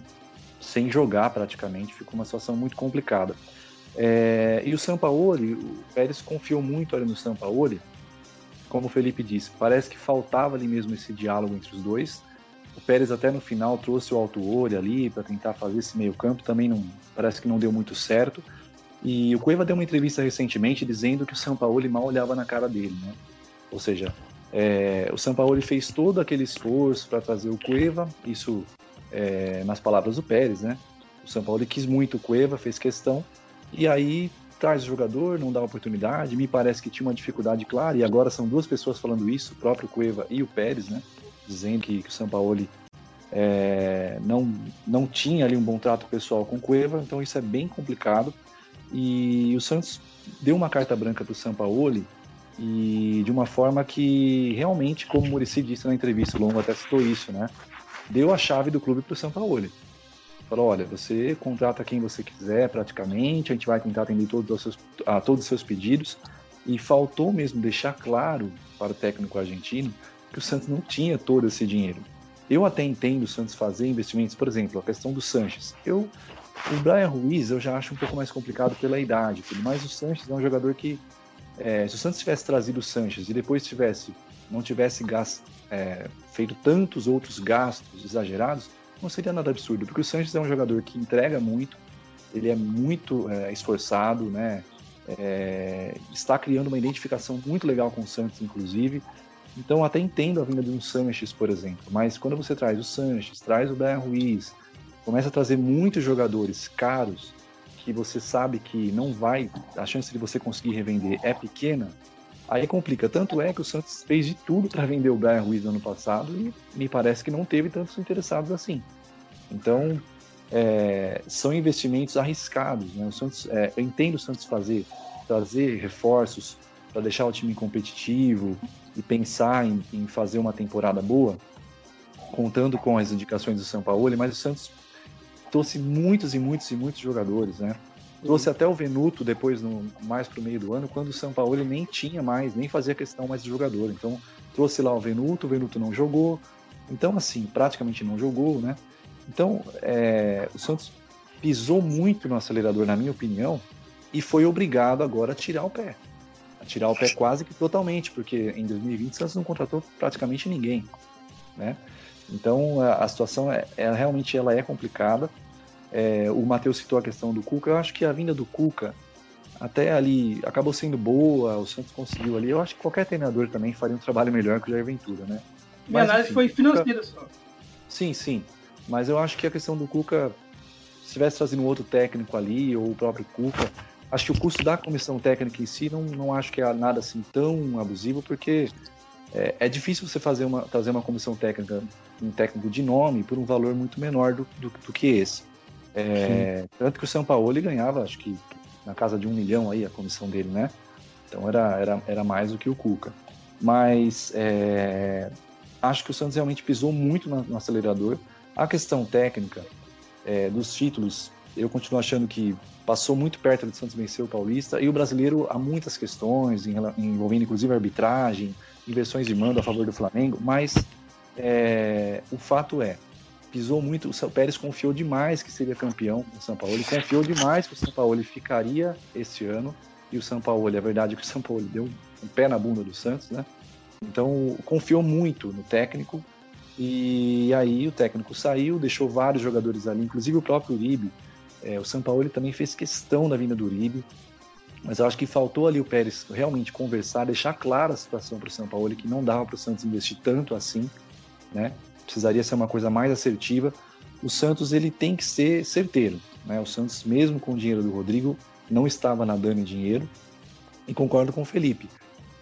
Sem jogar praticamente, ficou uma situação muito complicada. É, e o Sampaoli, o Pérez confiou muito ali no Sampaoli, como o Felipe disse, parece que faltava ali mesmo esse diálogo entre os dois. O Pérez até no final trouxe o Alto Olho ali para tentar fazer esse meio campo, também não parece que não deu muito certo. E o Cueva deu uma entrevista recentemente dizendo que o Sampaoli mal olhava na cara dele, né? Ou seja, é, o Sampaoli fez todo aquele esforço para trazer o Cueva, isso é, nas palavras do Pérez, né? O Sampaoli quis muito o Cueva, fez questão, e aí traz o jogador, não dá oportunidade, me parece que tinha uma dificuldade clara, e agora são duas pessoas falando isso, o próprio Cueva e o Pérez, né? Dizendo que, que o Sampaoli é, não, não tinha ali um bom trato pessoal com o Cueva, então isso é bem complicado. E o Santos deu uma carta branca para o Sampaoli e de uma forma que realmente, como o Murici disse na entrevista, o Longo até citou isso, né? Deu a chave do clube para o Sampaoli. Falou, olha, você contrata quem você quiser praticamente, a gente vai tentar atender todos os seus, a todos os seus pedidos. E faltou mesmo deixar claro para o técnico argentino que o Santos não tinha todo esse dinheiro. Eu até entendo o Santos fazer investimentos, por exemplo, a questão do Sanches. Eu o Brian Ruiz eu já acho um pouco mais complicado pela idade, mas o Sanches é um jogador que, é, se o Santos tivesse trazido o Sanches e depois tivesse, não tivesse gasto, é, feito tantos outros gastos exagerados, não seria nada absurdo, porque o Sanches é um jogador que entrega muito, ele é muito é, esforçado, né? É, está criando uma identificação muito legal com o Santos, inclusive. Então, até entendo a vinda de um Sanches, por exemplo, mas quando você traz o Sanches, traz o Brian Ruiz, começa a trazer muitos jogadores caros que você sabe que não vai, a chance de você conseguir revender é pequena, aí complica. Tanto é que o Santos fez de tudo para vender o Brian Ruiz no ano passado e me parece que não teve tantos interessados assim. Então, é, são investimentos arriscados. Né? O Santos, é, eu entendo o Santos fazer, trazer reforços para deixar o time competitivo e pensar em, em fazer uma temporada boa, contando com as indicações do São Paulo, mas o Santos trouxe muitos e muitos e muitos jogadores, né? Trouxe até o Venuto depois, no, mais para o meio do ano, quando o São Paulo nem tinha mais, nem fazia questão mais de jogador. Então, trouxe lá o Venuto, o Venuto não jogou. Então, assim, praticamente não jogou, né? Então, é, o Santos pisou muito no acelerador, na minha opinião, e foi obrigado agora a tirar o pé. A tirar o pé quase que totalmente, porque em 2020 o Santos não contratou praticamente ninguém, né? Então, a, a situação é, é, realmente ela é complicada. É, o Matheus citou a questão do Cuca. Eu acho que a vinda do Cuca até ali acabou sendo boa, o Santos conseguiu ali. Eu acho que qualquer treinador também faria um trabalho melhor que o Jair Ventura, né? Minha Mas, análise enfim, foi financeira Cuca... só. Sim, sim. Mas eu acho que a questão do Cuca, se tivesse trazendo um outro técnico ali, ou o próprio Cuca, acho que o custo da comissão técnica em si não, não acho que é nada assim tão abusivo, porque é, é difícil você fazer uma, trazer uma comissão técnica, um técnico de nome, por um valor muito menor do, do, do que esse. É, tanto que o São Paulo ganhava, acho que na casa de um milhão aí a comissão dele, né? Então era, era, era mais do que o Cuca. Mas é, acho que o Santos realmente pisou muito no, no acelerador. A questão técnica é, dos títulos, eu continuo achando que passou muito perto do Santos vencer o Paulista. E o brasileiro há muitas questões, envolvendo inclusive arbitragem, inversões de mando a favor do Flamengo, mas é, o fato é, pisou muito, o Pérez confiou demais que seria campeão no São Paulo, ele confiou demais que o São Paulo ficaria esse ano, e o São Paulo, é verdade que o São Paulo deu um pé na bunda do Santos, né? Então, confiou muito no técnico, e aí o técnico saiu, deixou vários jogadores ali, inclusive o próprio Uribe, é, o São Paulo também fez questão da vinda do Uribe, mas eu acho que faltou ali o Pérez realmente conversar, deixar clara a situação para o São Paulo, que não dava para o Santos investir tanto assim, né? Precisaria ser uma coisa mais assertiva. O Santos ele tem que ser certeiro, né? O Santos mesmo com o dinheiro do Rodrigo não estava nadando em dinheiro. E concordo com o Felipe.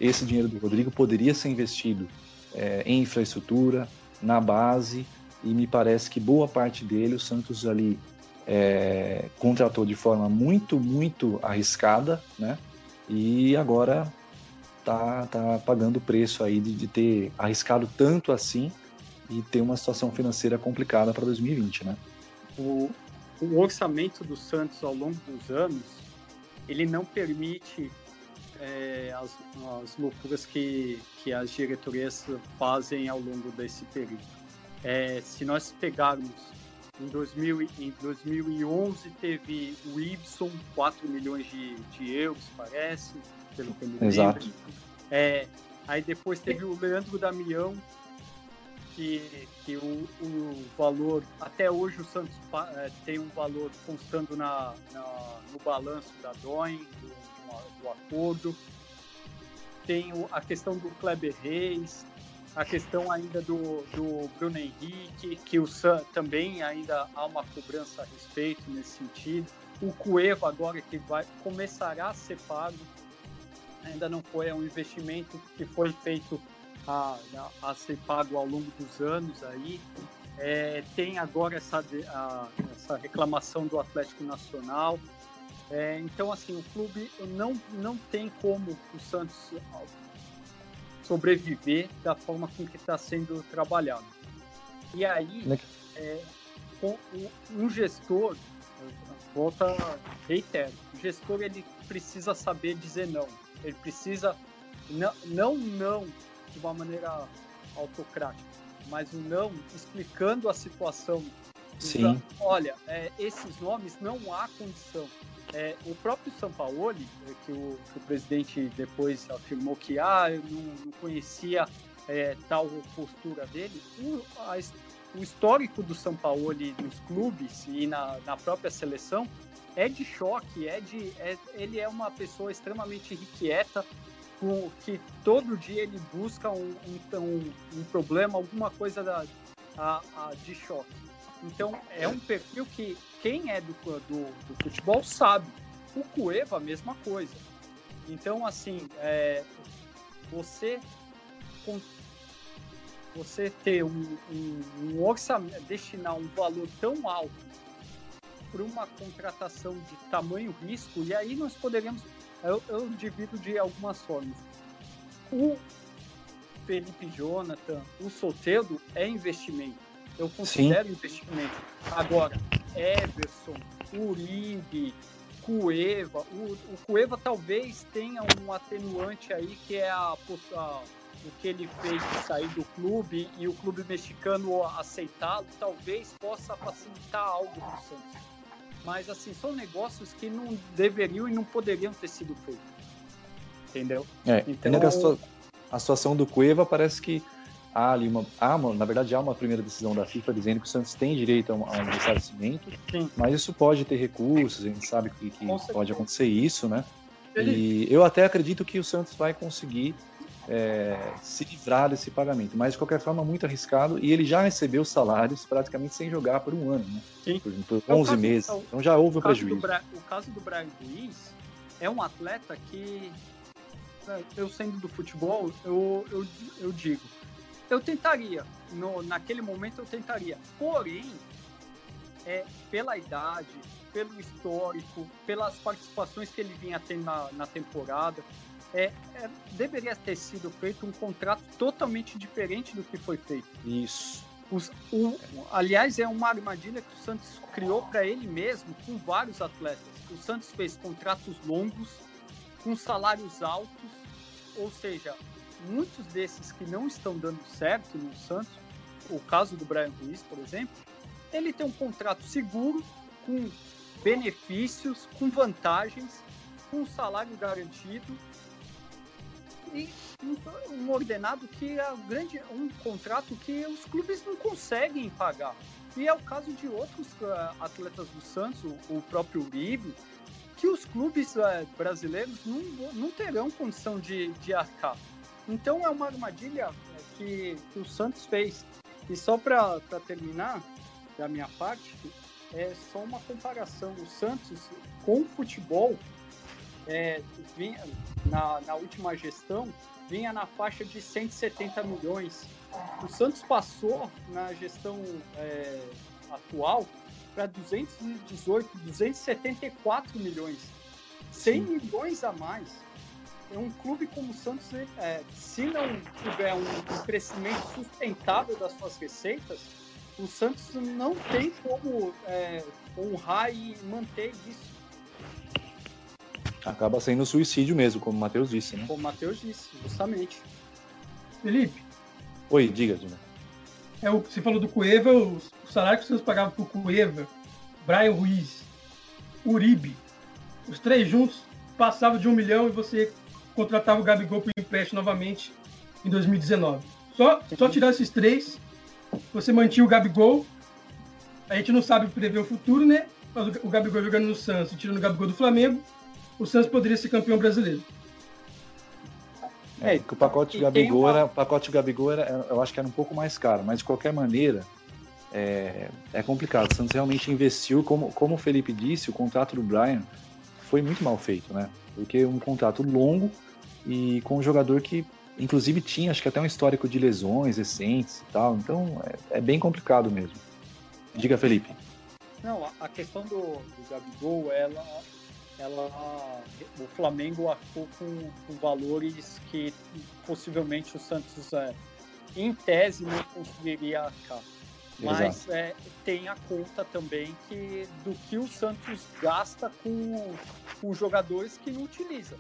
Esse dinheiro do Rodrigo poderia ser investido é, em infraestrutura, na base, e me parece que boa parte dele o Santos ali é, contratou de forma muito, muito arriscada, né? E agora tá, tá pagando o preço aí de, de ter arriscado tanto assim e ter uma situação financeira complicada para 2020, né? O, o orçamento do Santos ao longo dos anos, ele não permite é, as, as loucuras que, que as diretorias fazem ao longo desse período. É, se nós pegarmos em, 2000, em 2011 teve o Ibson, 4 milhões de, de euros, parece, pelo que eu me Exato. lembro. É, aí depois teve o Leandro Damião, que, que o, o valor, até hoje o Santos é, tem um valor constando na, na no balanço da DOIN, do, do acordo. Tem o, a questão do Kleber Reis, a questão ainda do, do Bruno Henrique, que o também ainda há uma cobrança a respeito nesse sentido. O Cueva agora que vai começará a ser pago, ainda não foi, é um investimento que foi feito a, a, ser pago ao longo dos anos aí. É, tem agora essa, a, essa reclamação do Atlético Nacional. É, então, assim, o clube não, não tem como o Santos sobreviver da forma com que está sendo trabalhado. E aí, é, um gestor, volta, reitero, o gestor ele precisa saber dizer não. Ele precisa não, não, não de uma maneira autocrática, mas um não explicando a situação. Sim. olha, é, esses nomes não há condição. É, o próprio Sampaoli, é, que o, que o presidente depois afirmou que ah, eu não, não conhecia é, tal postura dele, o, a, o histórico do Sampaoli nos clubes e na, na própria seleção é de choque, é de, é, ele é uma pessoa extremamente irrequieta, que todo dia ele busca um, um, um problema, alguma coisa da, a, a, de choque. Então, é um perfil que quem é do, do, do futebol sabe. O Cueva, a mesma coisa. Então, assim, é, você, você ter um, um, um orçamento, destinar um valor tão alto para uma contratação de tamanho risco, e aí nós poderíamos, eu, eu divido de algumas formas. O Felipe Jonathan, o Soteldo é investimento eu considero Sim. investimento. Agora, Everson, Uribe, Cueva, o, o Cueva talvez tenha um atenuante aí que é a, a, o que ele fez de sair do clube e o clube mexicano aceitá-lo, talvez possa facilitar algo para o Santos. Mas assim, são negócios que não deveriam e não poderiam ter sido feitos. Entendeu? É, então, a situação do Cueva parece que há ali uma, há uma, na verdade há uma primeira decisão da FIFA dizendo que o Santos tem direito a um, a um ressarcimento, Sim. mas isso pode ter recursos, a gente sabe que, que pode acontecer isso, né? E eu até acredito que o Santos vai conseguir é, se livrar desse pagamento, mas de qualquer forma muito arriscado e ele já recebeu salários praticamente sem jogar por um ano, né? Sim. Por, por 11 meses, então já houve um prejuízo. o caso do Brian Ruiz é um atleta que eu sendo do futebol, eu, eu, eu digo, eu tentaria. No, naquele momento eu tentaria. Porém, é, pela idade, pelo histórico, pelas participações que ele vinha tendo na, na temporada, é, é, deveria ter sido feito um contrato totalmente diferente do que foi feito. Isso. Os, o, aliás, é uma armadilha que o Santos criou para ele mesmo, com vários atletas. O Santos fez contratos longos, com salários altos, ou seja, muitos desses que não estão dando certo no Santos, o caso do Brian Ruiz, por exemplo, ele tem um contrato seguro, com benefícios, com vantagens, com salário garantido e um, ordenado que é grande, um contrato que os clubes não conseguem pagar. E é o caso de outros uh, atletas do Santos, o, próprio Uribe, que os clubes uh, brasileiros não, não terão condição de, de arcar. Então é uma armadilha eh, que, que o Santos fez. E só para terminar, da minha parte, é só uma comparação. O Santos com o futebol é, vinha, na, na última gestão vinha na faixa de 170 milhões. O Santos passou na gestão é, atual para 218, 274 milhões. 100 Sim. milhões a mais. É um clube como o Santos, é, se não tiver um, um crescimento sustentável das suas receitas, o Santos não tem como é, honrar e manter isso. Acaba sendo suicídio mesmo, como o Matheus disse, né? Como o Matheus disse, justamente. Felipe. Oi, diga, Dina. É, o, você falou do Cueva, o, salário que vocês pagavam por Cueva, Brian Ruiz, Uribe, os três juntos passavam de um milhão e você contratava o Gabigol para empréstimo novamente em 2019. Só, só tirar esses três, você mantinha o Gabigol. A gente não sabe prever o futuro, né? Mas o Gabigol jogando no Santos, tirando o Gabigol do Flamengo, o Santos poderia ser campeão brasileiro. É, que o pacote de Gabigol, era, o pacote de Gabigol era, eu acho que era um pouco mais caro, mas de qualquer maneira é, é complicado. O Santos realmente investiu, como, como o Felipe disse, o contrato do Brian foi muito mal feito, né? Porque um contrato longo e com um jogador que, inclusive, tinha acho que até um histórico de lesões recentes e tal. Então é, é bem complicado mesmo. Diga, Felipe. Não, a questão do, do Gabigol, ela ela, o Flamengo arcou com, com valores que possivelmente o Santos, é, em tese, não conseguiria arcar. Mas é, tem a conta também que, do que o Santos gasta com, com jogadores que não utiliza.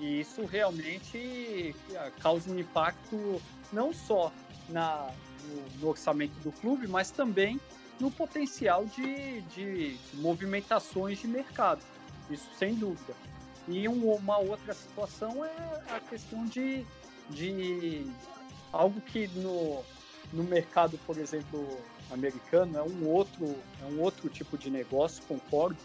E isso realmente é, causa um impacto não só na, no, no orçamento do clube, mas também no potencial de, de movimentações de mercado isso sem dúvida. E um, uma outra situação é a questão de, de algo que no, no mercado, por exemplo, americano é um outro é um outro tipo de negócio, concordo,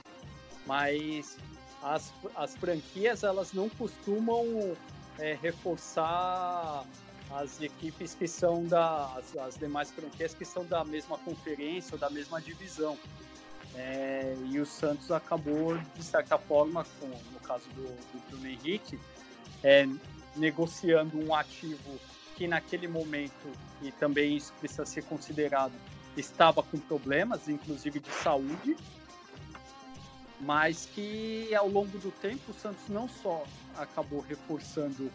mas as, as franquias elas não costumam é, reforçar as equipes que são da as demais franquias que são da mesma conferência ou da mesma divisão. É, e o Santos acabou, de certa forma, com, no caso do, do Bruno Henrique, é, negociando um ativo que naquele momento, e também isso precisa ser considerado, estava com problemas, inclusive de saúde, mas que ao longo do tempo o Santos não só acabou reforçando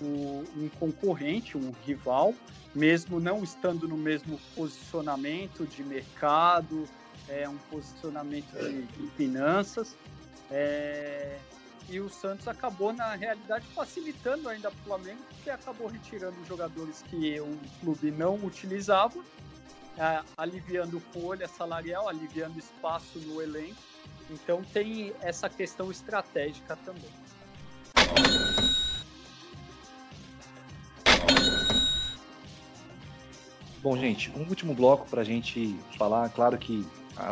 o, um concorrente, um rival, mesmo não estando no mesmo posicionamento de mercado, é, um posicionamento de, finanças. É, e o Santos acabou, na realidade, facilitando ainda para o Flamengo, porque acabou retirando jogadores que o clube não utilizava, é, aliviando folha salarial, aliviando espaço no elenco. Então tem essa questão estratégica também. Bom, gente, um último bloco para a gente falar. Claro que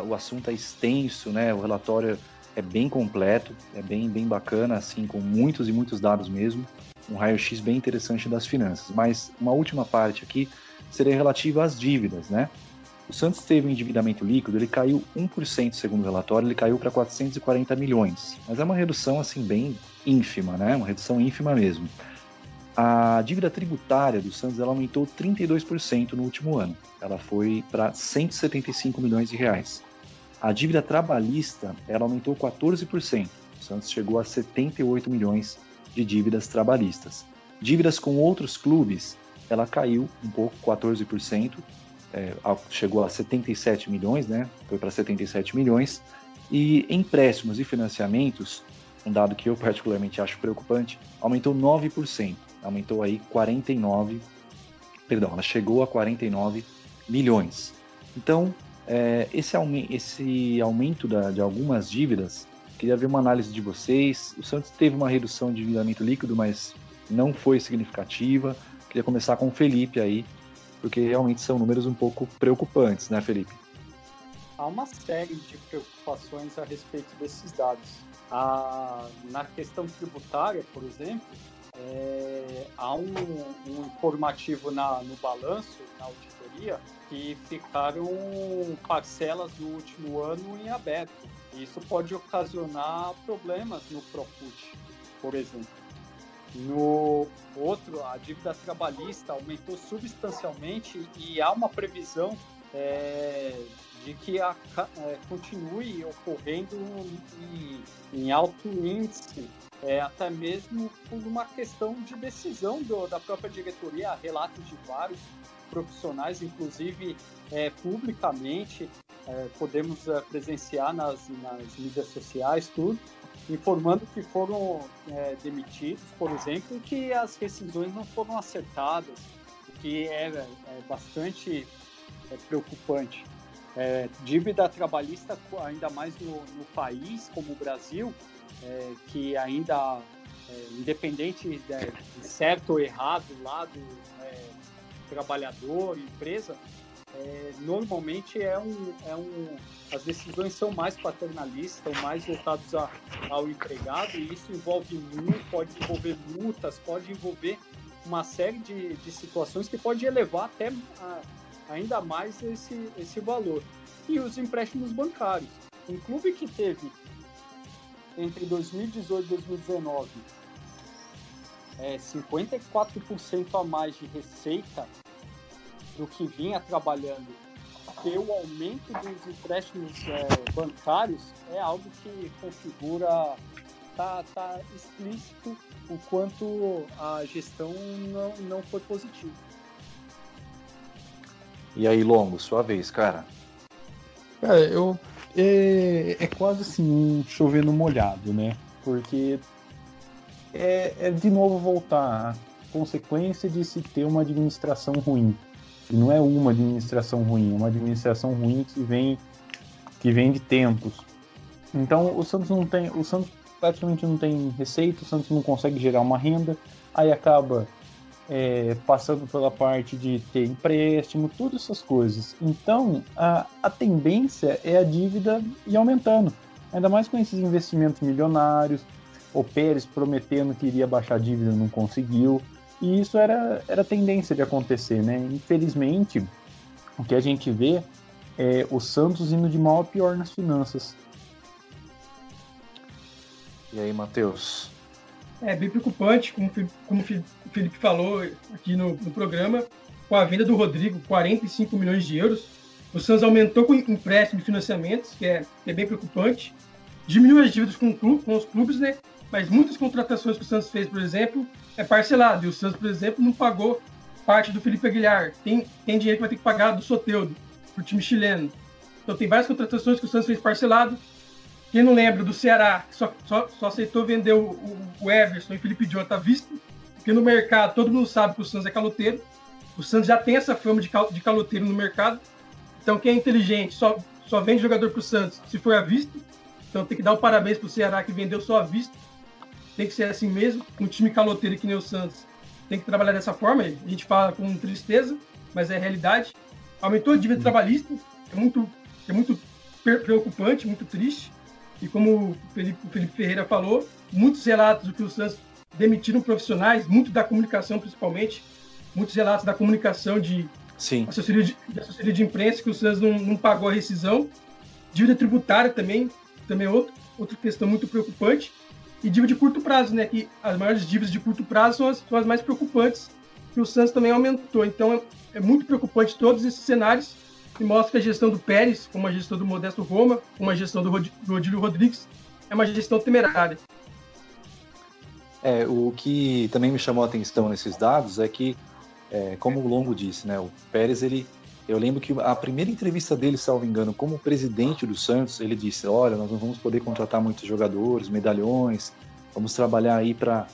o assunto é extenso, né? O relatório é bem completo, é bem, bem bacana, assim, com muitos e muitos dados mesmo. Um raio-x bem interessante das finanças. Mas uma última parte aqui seria relativa às dívidas, né? O Santos teve um endividamento líquido, ele caiu 1% segundo o relatório, ele caiu para 440 milhões. Mas é uma redução, assim, bem ínfima, né? Uma redução ínfima mesmo. A dívida tributária do Santos ela aumentou 32% no último ano. Ela foi para 175 milhões de reais. A dívida trabalhista ela aumentou 14%. O Santos chegou a 78 milhões de dívidas trabalhistas. Dívidas com outros clubes, ela caiu um pouco, 14%, é, chegou a 77 milhões, né? Foi para 77 milhões. E empréstimos e financiamentos, um dado que eu particularmente acho preocupante, aumentou 9%, aumentou aí 49, perdão, ela chegou a 49 milhões. Então, é, esse, esse aumento da, de algumas dívidas, queria ver uma análise de vocês. O Santos teve uma redução de endividamento líquido, mas não foi significativa. Queria começar com o Felipe aí, porque realmente são números um pouco preocupantes, né, Felipe? Há uma série de preocupações a respeito desses dados. Ah, na questão tributária, por exemplo, é, há um, um, informativo na, no balanço, na auditoria, que ficaram parcelas do último ano em aberto. Isso pode ocasionar problemas no Profut, por exemplo. No outro, a dívida trabalhista aumentou substancialmente e há uma previsão é, de que a, é, continue ocorrendo em, em alto índice, é, até mesmo por uma questão de decisão do, da própria diretoria, há relatos de vários profissionais, inclusive é, publicamente, é, podemos é, presenciar nas, nas mídias sociais, tudo, informando que foram é, demitidos, por exemplo, e que as rescisões não foram acertadas, o que é, é bastante preocupante. É, dívida trabalhista, ainda mais no, no país como o Brasil, é, que ainda, é, independente de, de, certo ou errado lado é, trabalhador, empresa, é, normalmente é um, é um, as decisões são mais paternalistas, mais voltadas a, ao empregado e isso envolve pode envolver multas, pode envolver uma série de, de situações que pode elevar até a, ainda mais esse, esse valor. E os empréstimos bancários. Um clube que teve entre 2018 e 2019 é, 54% a mais de receita do que vinha trabalhando, ter o aumento dos empréstimos é, bancários é algo que configura, tá, tá explícito o quanto a gestão não, não foi positiva. E aí, Longo, sua vez, cara. Cara, eu. É, é quase assim um chover no molhado, né? Porque é, é de novo voltar consequência de se ter uma administração ruim. E não é uma administração ruim, é uma administração ruim que vem que vem de tempos. Então o Santos não tem, o Santos praticamente não tem receita, o Santos não consegue gerar uma renda, aí acaba é, passando pela parte de ter empréstimo, todas essas coisas. Então, a, a tendência é a dívida ir aumentando, ainda mais com esses investimentos milionários. O Pérez prometendo que iria baixar a dívida, não conseguiu. E isso era, era tendência de acontecer, né? Infelizmente, o que a gente vê é o Santos indo de mal a pior nas finanças. E aí, Matheus? É bem preocupante, como, como o Felipe falou aqui no, no programa, com a venda do Rodrigo, 45 milhões de euros. O Santos aumentou com empréstimo de financiamentos, que é, que é bem preocupante. Diminuiu as dívidas com, clube, com os clubes, né? Mas muitas contratações que o Santos fez, por exemplo, é parcelado. E o Santos, por exemplo, não pagou parte do Felipe Aguilar. Tem, tem dinheiro que vai ter que pagar do Soteudo, pro time chileno. Então tem várias contratações que o Santos fez parcelado. Quem não lembra do Ceará, que só, só, só aceitou vender o, o, o Everson e o Felipe Jota à vista, porque no mercado todo mundo sabe que o Santos é caloteiro. O Santos já tem essa fama de, cal, de caloteiro no mercado. Então quem é inteligente só, só vende jogador pro Santos se for à vista. Então tem que dar o um parabéns pro Ceará que vendeu só à vista. Tem que ser assim mesmo. Um time caloteiro que nem o Santos tem que trabalhar dessa forma. A gente fala com tristeza, mas é a realidade. Aumentou a dívida trabalhista, é muito, é muito preocupante, muito triste. E como o Felipe, o Felipe Ferreira falou, muitos relatos do que o Santos demitiram profissionais, muito da comunicação principalmente, muitos relatos da comunicação de, Sim. Assessoria, de, de assessoria de imprensa que o Santos não, não pagou a rescisão. Dívida tributária também, também é outro, outra questão muito preocupante. E dívida de curto prazo, né? Que as maiores dívidas de curto prazo são as, são as mais preocupantes, que o Santos também aumentou. Então é, é muito preocupante todos esses cenários que mostra que a gestão do Pérez, como a gestão do Modesto Roma, como a gestão do, Rod Rodílio Rodrigues, é uma gestão temerária. É, o que também me chamou a atenção nesses dados é que, é, como o Longo disse, né, o Pérez, ele, eu lembro que a primeira entrevista dele, salvo engano, como presidente do Santos, ele disse: Olha, nós não vamos poder contratar muitos jogadores, medalhões, vamos trabalhar aí para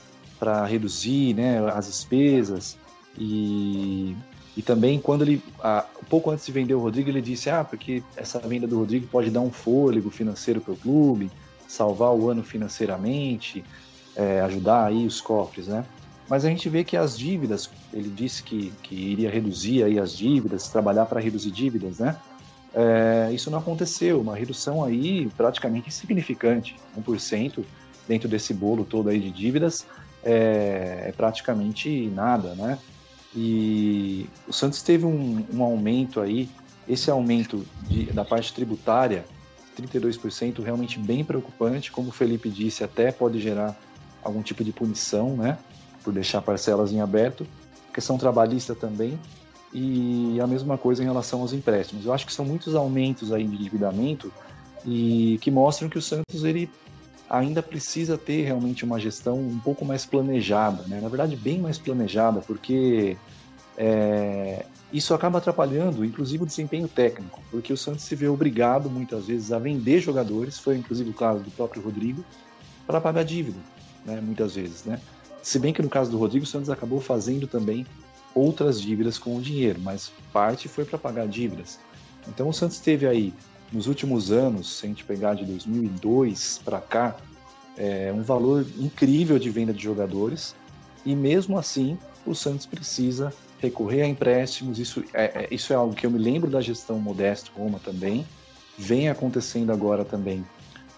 reduzir né, as despesas. E, e também, quando ele, a, pouco antes de vender o Rodrigo, ele disse: Ah, porque essa venda do Rodrigo pode dar um fôlego financeiro para o clube, salvar o ano financeiramente é, ajudar aí os cofres, né? Mas a gente vê que as dívidas, ele disse que, que iria reduzir aí as dívidas, trabalhar para reduzir dívidas, né? É, isso não aconteceu, uma redução aí praticamente insignificante, 1% dentro desse bolo todo aí de dívidas é, é praticamente nada, né? E o Santos teve um, um aumento aí, esse aumento de, da parte tributária, 32%, realmente bem preocupante, como o Felipe disse, até pode gerar algum tipo de punição, né, por deixar parcelas em aberto, questão trabalhista também, e a mesma coisa em relação aos empréstimos. Eu acho que são muitos aumentos aí de endividamento e que mostram que o Santos ele ainda precisa ter realmente uma gestão um pouco mais planejada, né? na verdade bem mais planejada, porque é, isso acaba atrapalhando, inclusive, o desempenho técnico, porque o Santos se vê obrigado muitas vezes a vender jogadores, foi inclusive o caso do próprio Rodrigo, para pagar dívida né, muitas vezes, né? Se bem que no caso do Rodrigo Santos acabou fazendo também outras dívidas com o dinheiro, mas parte foi para pagar dívidas. Então o Santos teve aí nos últimos anos, se a gente pegar de 2002 para cá, é, um valor incrível de venda de jogadores e mesmo assim o Santos precisa recorrer a empréstimos. Isso é, é isso é algo que eu me lembro da gestão Modesto Roma também, vem acontecendo agora também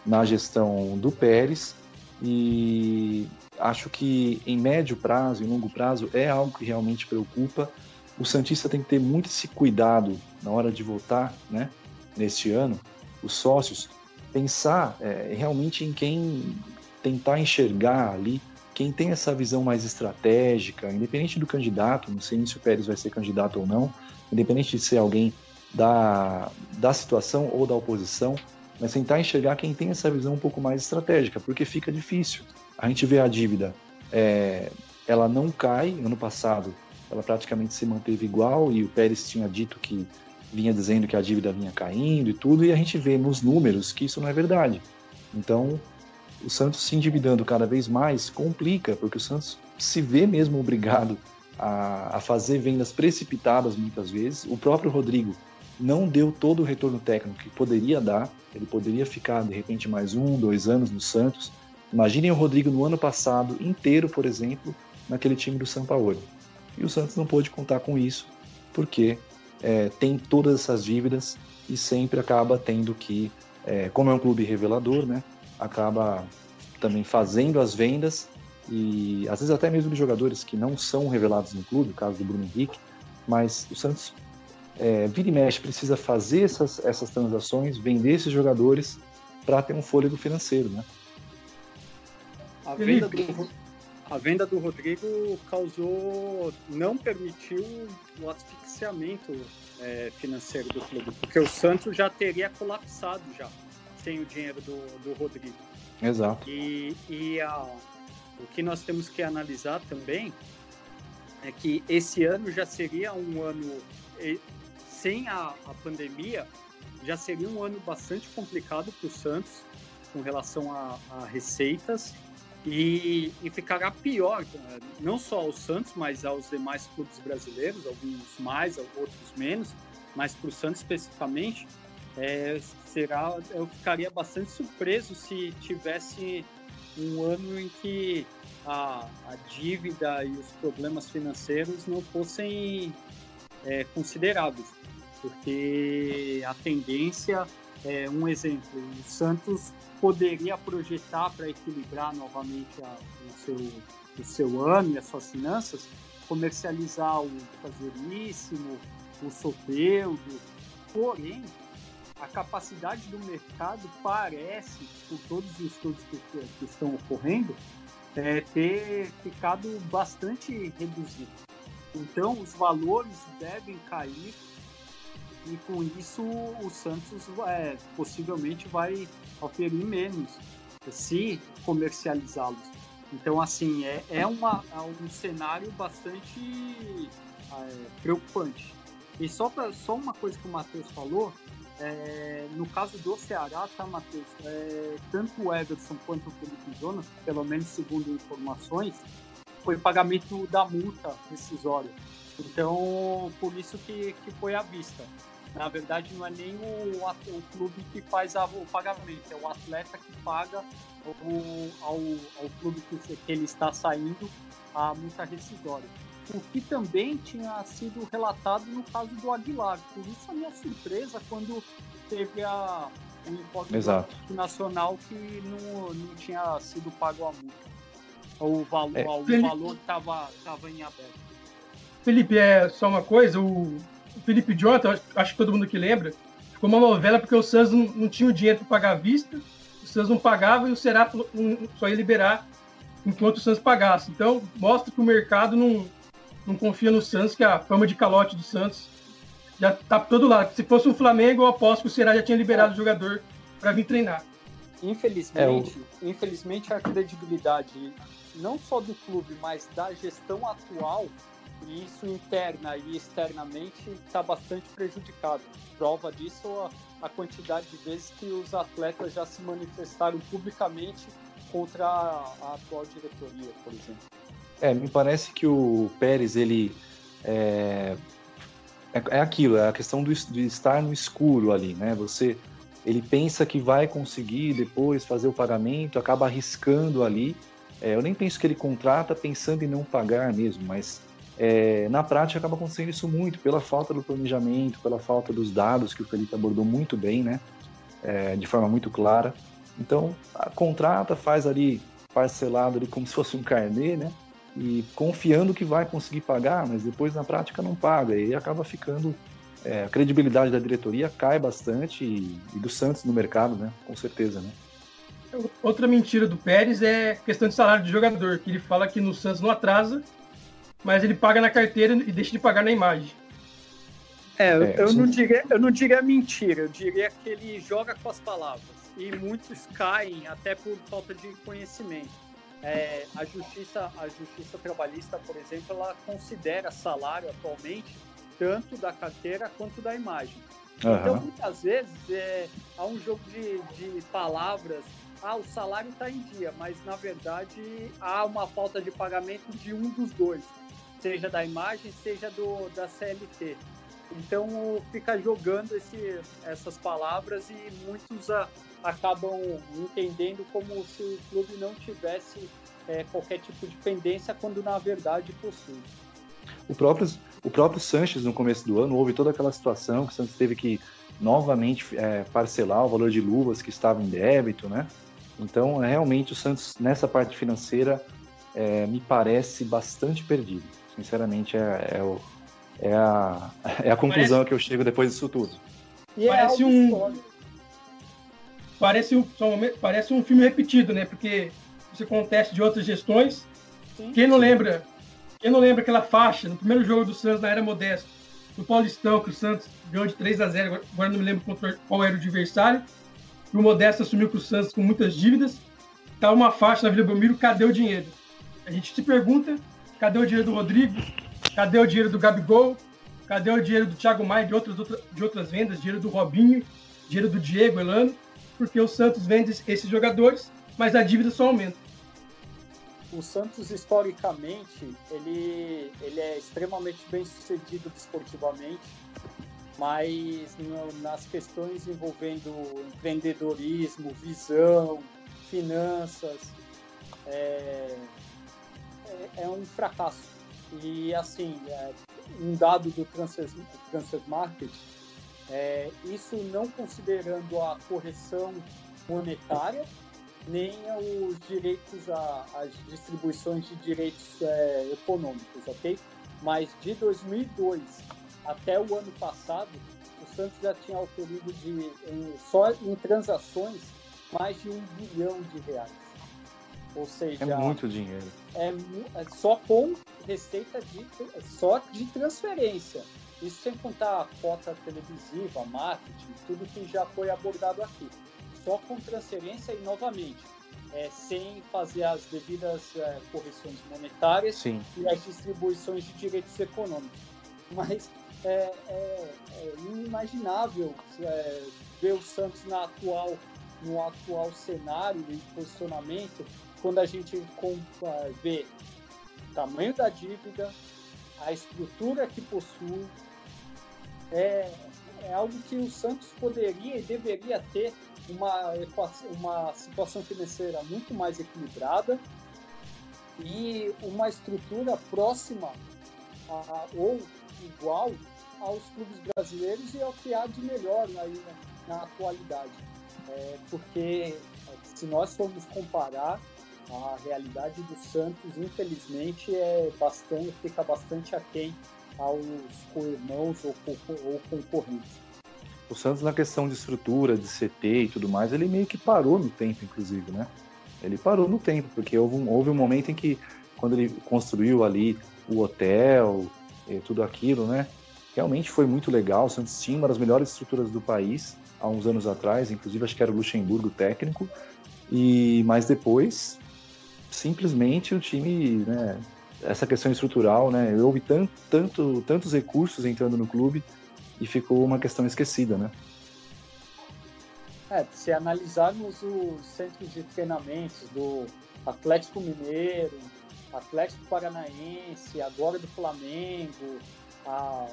na gestão do Pérez e acho que em médio prazo, em longo prazo, é algo que realmente preocupa. O Santista tem que ter muito esse cuidado na hora de votar, né, neste ano, os sócios, pensar é, realmente em quem tentar enxergar ali, quem tem essa visão mais estratégica, independente do candidato, não sei se o Pérez vai ser candidato ou não, independente de ser alguém da, da situação ou da oposição, mas tentar enxergar quem tem essa visão um pouco mais estratégica, porque fica difícil. A gente vê a dívida, é, ela não cai. Ano passado, ela praticamente se manteve igual e o Pérez tinha dito que vinha dizendo que a dívida vinha caindo e tudo, e a gente vê nos números que isso não é verdade. Então, o Santos se endividando cada vez mais complica, porque o Santos se vê mesmo obrigado a, a fazer vendas precipitadas muitas vezes. O próprio Rodrigo não deu todo o retorno técnico que poderia dar. Ele poderia ficar, de repente, mais um, dois anos no Santos. Imaginem o Rodrigo no ano passado inteiro, por exemplo, naquele time do São Paulo. E o Santos não pôde contar com isso, porque é, tem todas essas dívidas e sempre acaba tendo que, é, como é um clube revelador, né, acaba também fazendo as vendas e às vezes até mesmo de jogadores que não são revelados no clube, o caso do Bruno Henrique, mas o Santos é, vira e mexe precisa fazer essas, essas transações, vender esses jogadores para ter um fôlego financeiro, né? A venda, do, a venda do Rodrigo causou, não permitiu o asfixiamento é, financeiro do clube, porque o Santos já teria colapsado já sem o dinheiro do, do Rodrigo. Exato. E, e a, o que nós temos que analisar também é que esse ano já seria um ano sem a, a pandemia, já seria um ano bastante complicado para o Santos com relação a, a receitas e, e, ficará pior, não só aos Santos, mas aos demais clubes brasileiros, alguns mais, outros menos, mas para o Santos especificamente, é, será, eu ficaria bastante surpreso se tivesse um ano em que a, a dívida e os problemas financeiros não fossem é, considerados porque a tendência é um exemplo. O Santos poderia projetar para equilibrar novamente a, o, seu, o seu ano e as suas finanças, comercializar o Caseríssimo, o Sopeudo, porém a capacidade do mercado parece, por todos os estudos que, que estão ocorrendo, é, ter ficado bastante reduzido. Então, os valores devem cair e com isso o Santos é, possivelmente vai oferir menos se comercializá-los. Então, assim, é, é, uma, é um cenário bastante é, preocupante. E só, pra, só uma coisa que o Matheus falou, é, no caso do Ceará, tá, Matheus? É, tanto o Everson quanto o Felipe Jonas, pelo menos segundo informações, foi pagamento da multa rescisória. Então, por isso que, que foi à vista. Na verdade, não é nem o, o clube que faz a, o pagamento, é o atleta que paga o, ao, ao clube que, que ele está saindo a multa rescisória. O que também tinha sido relatado no caso do Aguilar. Por isso a minha surpresa quando teve a, o informe nacional que não, não tinha sido pago a multa. O valor é. o valor estava tava em aberto. Felipe, é só uma coisa, o Felipe Jonathan, acho que todo mundo que lembra, ficou uma novela porque o Santos não, não tinha o dinheiro para pagar a vista, o Santos não pagava e o Será só ia liberar enquanto o Santos pagasse. Então, mostra que o mercado não, não confia no Santos, que a fama de calote do Santos já tá por todo lado. Se fosse o Flamengo, eu aposto que o Será já tinha liberado o jogador para vir treinar. Infelizmente, é, infelizmente a credibilidade não só do clube, mas da gestão atual e isso interna e externamente está bastante prejudicado. Prova disso a, a, quantidade de vezes que os atletas já se manifestaram publicamente contra a, a atual diretoria, por exemplo. É, me parece que o Pérez, ele é, é, é aquilo, é a questão do, de estar no escuro ali, né? Você, ele pensa que vai conseguir depois fazer o pagamento, acaba arriscando ali. É, eu nem penso que ele contrata pensando em não pagar mesmo, mas é, na prática acaba acontecendo isso muito pela falta do planejamento, pela falta dos dados que o Felipe abordou muito bem, né? É, de forma muito clara. Então, contrata, faz ali parcelado ali como se fosse um carnê, né? E confiando que vai conseguir pagar, mas depois na prática não paga e acaba ficando é, a credibilidade da diretoria cai bastante e, e, do Santos no mercado, né? Com certeza, né? Outra mentira do Pérez é questão de salário de jogador, que ele fala que no Santos não atrasa mas ele paga na carteira e deixa de pagar na imagem. É, é eu, não diria, eu não diria mentira, eu diria que ele joga com as palavras. E muitos caem até por falta de conhecimento. É, a justiça a justiça trabalhista por exemplo ela considera salário atualmente tanto da carteira quanto da imagem uhum. então muitas vezes é, há um jogo de, de palavras ah o salário está em dia mas na verdade há uma falta de pagamento de um dos dois seja da imagem, seja do, da CLT. Então fica jogando esse, essas palavras e muitos a, acabam entendendo como se o clube não tivesse é, qualquer tipo de pendência, quando na verdade possui. O próprio, o próprio Sanches, no começo do ano, houve toda aquela situação que o Santos teve que novamente é, parcelar o valor de luvas que estava em débito, né? Então, realmente, o Santos, nessa parte financeira, é, me parece bastante perdido. Sinceramente, é, é, o, é, a, é a conclusão parece... que eu chego depois disso tudo. E é parece é um. Parece um, parece um filme repetido, né? Porque isso acontece de outras gestões. Sim, quem não lembra? Quem não lembra aquela faixa no primeiro jogo do Santos na era Modesto, no Paulistão, que o Santos ganhou de 3 a 0 agora não me lembro qual era o adversário. E o Modesto assumiu com o Santos com muitas dívidas. Tá uma faixa na Vila Belmiro, cadê o dinheiro? A gente se pergunta Cadê o dinheiro do Rodrigo? Cadê o dinheiro do Gabigol? Cadê o dinheiro do Thiago Maia de outras, de outras vendas? Dinheiro do Robinho? Dinheiro do Diego, Elano? Porque o Santos vende esses jogadores, mas a dívida só aumenta. O Santos, historicamente, ele, ele é extremamente bem sucedido desportivamente, mas no, nas questões envolvendo empreendedorismo, visão, finanças, é, é, um fracasso. E, assim, é, um dado do Transfer, transfer Market, é, isso não considerando a correção monetária, nem os direitos, a, as distribuições de direitos é, econômicos, ok? Mas de 2002 até o ano passado, o Santos já tinha autorido de, em, só em transações, mais de um bilhão de reais. Ou seja, é muito dinheiro. É, é só com receita de só de transferência. Isso sem contar a cota televisiva, marketing, tudo que já foi abordado aqui. Só com transferência e novamente. é, sem fazer as devidas é, correções monetárias Sim. e as distribuições de direitos econômicos. Mas é, é, é inimaginável é, ver o Santos na atual, no atual cenário e posicionamento quando a gente vê o tamanho da dívida, a estrutura que possui, é, é algo que o Santos poderia e deveria ter uma, uma situação financeira muito mais equilibrada e uma estrutura próxima a, ou igual aos clubes brasileiros e ao que há de melhor na, na atualidade. É, porque se nós formos comparar a realidade do Santos, infelizmente, é bastante, fica bastante aquém aos co-irmãos ou, ou concorrentes. O Santos, na questão de estrutura, de CT e tudo mais, ele meio que parou no tempo, inclusive, né? Ele parou no tempo, porque houve um, houve um momento em que, quando ele construiu ali o hotel e tudo aquilo, né? Realmente foi muito legal. O Santos tinha uma das melhores estruturas do país há uns anos atrás, inclusive acho que era o Luxemburgo técnico. E mas depois, simplesmente o time, né? Essa questão estrutural, né? Houve tanto, tanto, tantos recursos entrando no clube e ficou uma questão esquecida, né? É, se analisarmos os centros de treinamentos do Atlético Mineiro, Atlético Paranaense, agora do Flamengo, a,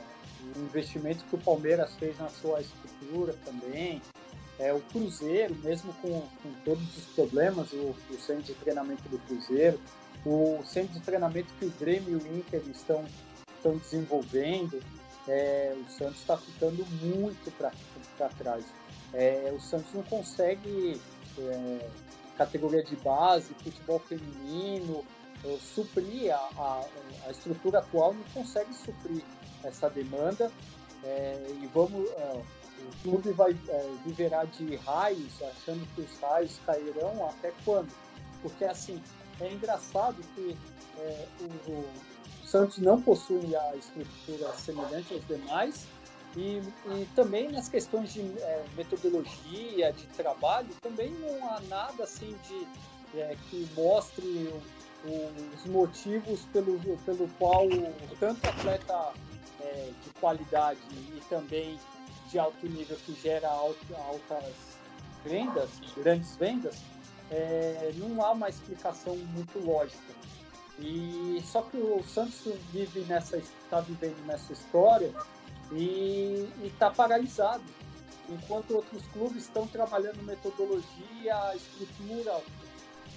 o investimento que o Palmeiras fez na sua estrutura também, é, o Cruzeiro, mesmo com, com todos os problemas, o, o, centro de treinamento do Cruzeiro, o centro de treinamento que o Grêmio e o Inter estão, estão desenvolvendo, é, o Santos está ficando muito para trás. É, o Santos não consegue, é, categoria de base, futebol feminino, suprir a, a, a, estrutura atual não consegue suprir essa demanda é, e vamos o clube vai viverá de raios achando que os raios cairão até quando? Porque assim é engraçado que o, o Santos não possui a estrutura semelhante aos demais e, e também nas questões de é, metodologia, de trabalho, também não há nada assim de é, que mostre o, o, os motivos pelo, pelo qual tanto atleta é, de qualidade e também de alto nível que gera altas vendas, grandes vendas, é, não há uma explicação muito lógica. E só que o Santos vive nessa está vivendo nessa história e está paralisado, enquanto outros clubes estão trabalhando metodologia, estrutura,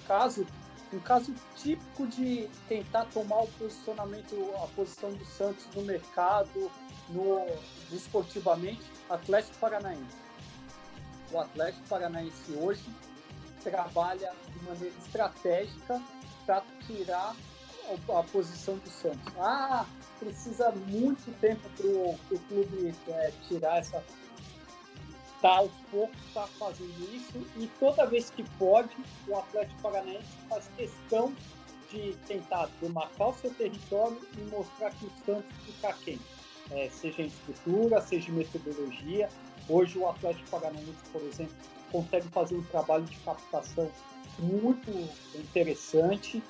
caso um caso típico de tentar tomar o posicionamento, a posição do Santos no mercado, no esportivamente, Atlético Paranaense. O Atlético Paranaense hoje trabalha de maneira estratégica para tirar a posição do Santos. Ah, precisa muito tempo para o clube é, tirar essa. Está aos poucos está fazendo isso e toda vez que pode, o Atlético Paranaense faz questão de tentar demarcar o seu território e mostrar que o Santos fica quem? É, seja em estrutura, seja em metodologia. Hoje o Atlético Paranaense, por exemplo, consegue fazer um trabalho de captação muito interessante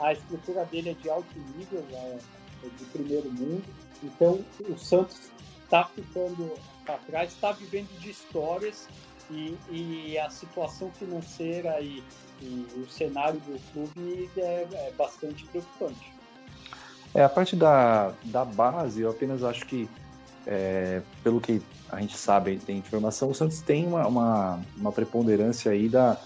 a estrutura dele é de alto nível, é, é de primeiro mundo. Então, o Santos está ficando para trás, está vivendo de histórias e, e, a situação financeira e, e, o cenário do clube é, é, bastante preocupante. É, a parte da, da base, eu apenas acho que, é, pelo que a gente sabe, tem informação, o Santos tem uma, uma, uma preponderância aí da,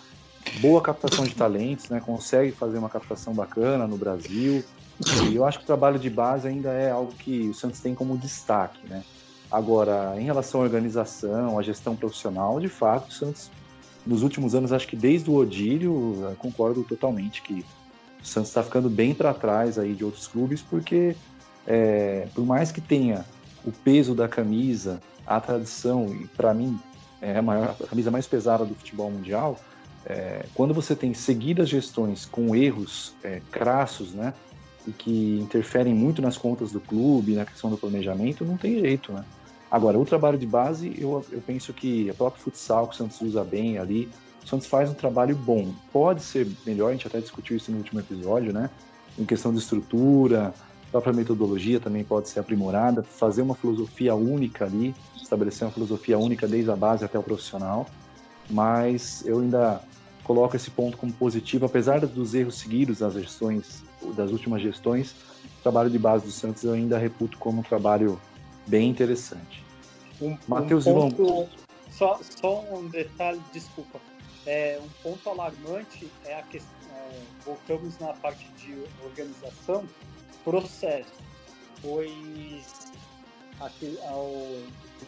boa captação de talentos, né? Consegue fazer uma captação bacana no Brasil. E eu acho que o trabalho de base ainda é algo que o Santos tem como destaque, né? Agora, em relação à organização, à gestão profissional, de fato, o Santos, nos últimos anos, acho que desde o Odílio, concordo totalmente que o Santos está ficando bem para trás aí de outros clubes, porque é, por mais que tenha o peso da camisa, a tradição, e para mim é a, maior, a camisa mais pesada do futebol mundial, é, quando você tem seguidas gestões com erros é, crassos, né, e que interferem muito nas contas do clube, na questão do planejamento, não tem jeito, né? Agora, o trabalho de base, eu, eu penso que a própria futsal que o Santos usa bem ali, O Santos faz um trabalho bom. Pode ser melhor, a gente até discutiu isso no último episódio, né? Em questão de estrutura, própria metodologia também pode ser aprimorada, fazer uma filosofia única ali, estabelecer uma filosofia única desde a base até o profissional. Mas eu ainda coloco esse ponto como positivo, apesar dos erros seguidos das gestões, das últimas gestões, o trabalho de base do Santos eu ainda reputo como um trabalho bem interessante. Um, Matheus um ponto, só, só um detalhe, desculpa. É, um ponto alarmante é a questão, é, voltamos na parte de organização, processo, pois aqui, ao,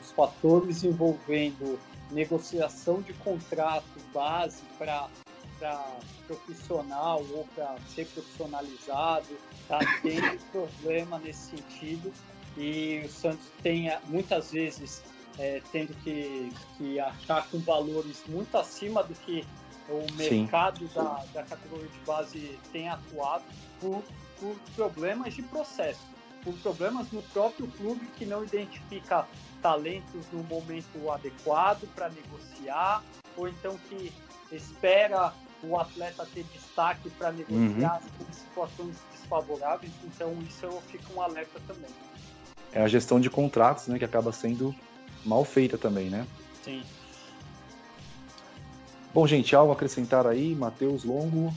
os fatores envolvendo negociação de contrato base para profissional ou para ser profissionalizado, tá? Tendo problema nesse sentido. E o Santos tem muitas vezes é, tendo que, que achar com valores muito acima do que o mercado da, da categoria de base tem atuado por, por problemas de processo, por problemas no próprio clube que não identifica talentos no momento adequado para negociar, ou então que espera o atleta ter destaque para negociar uhum. em situações desfavoráveis. Então, isso eu fico um alerta também. É a gestão de contratos, né, que acaba sendo mal feita também, né? Sim. Bom, gente, algo a acrescentar aí, Matheus Longo?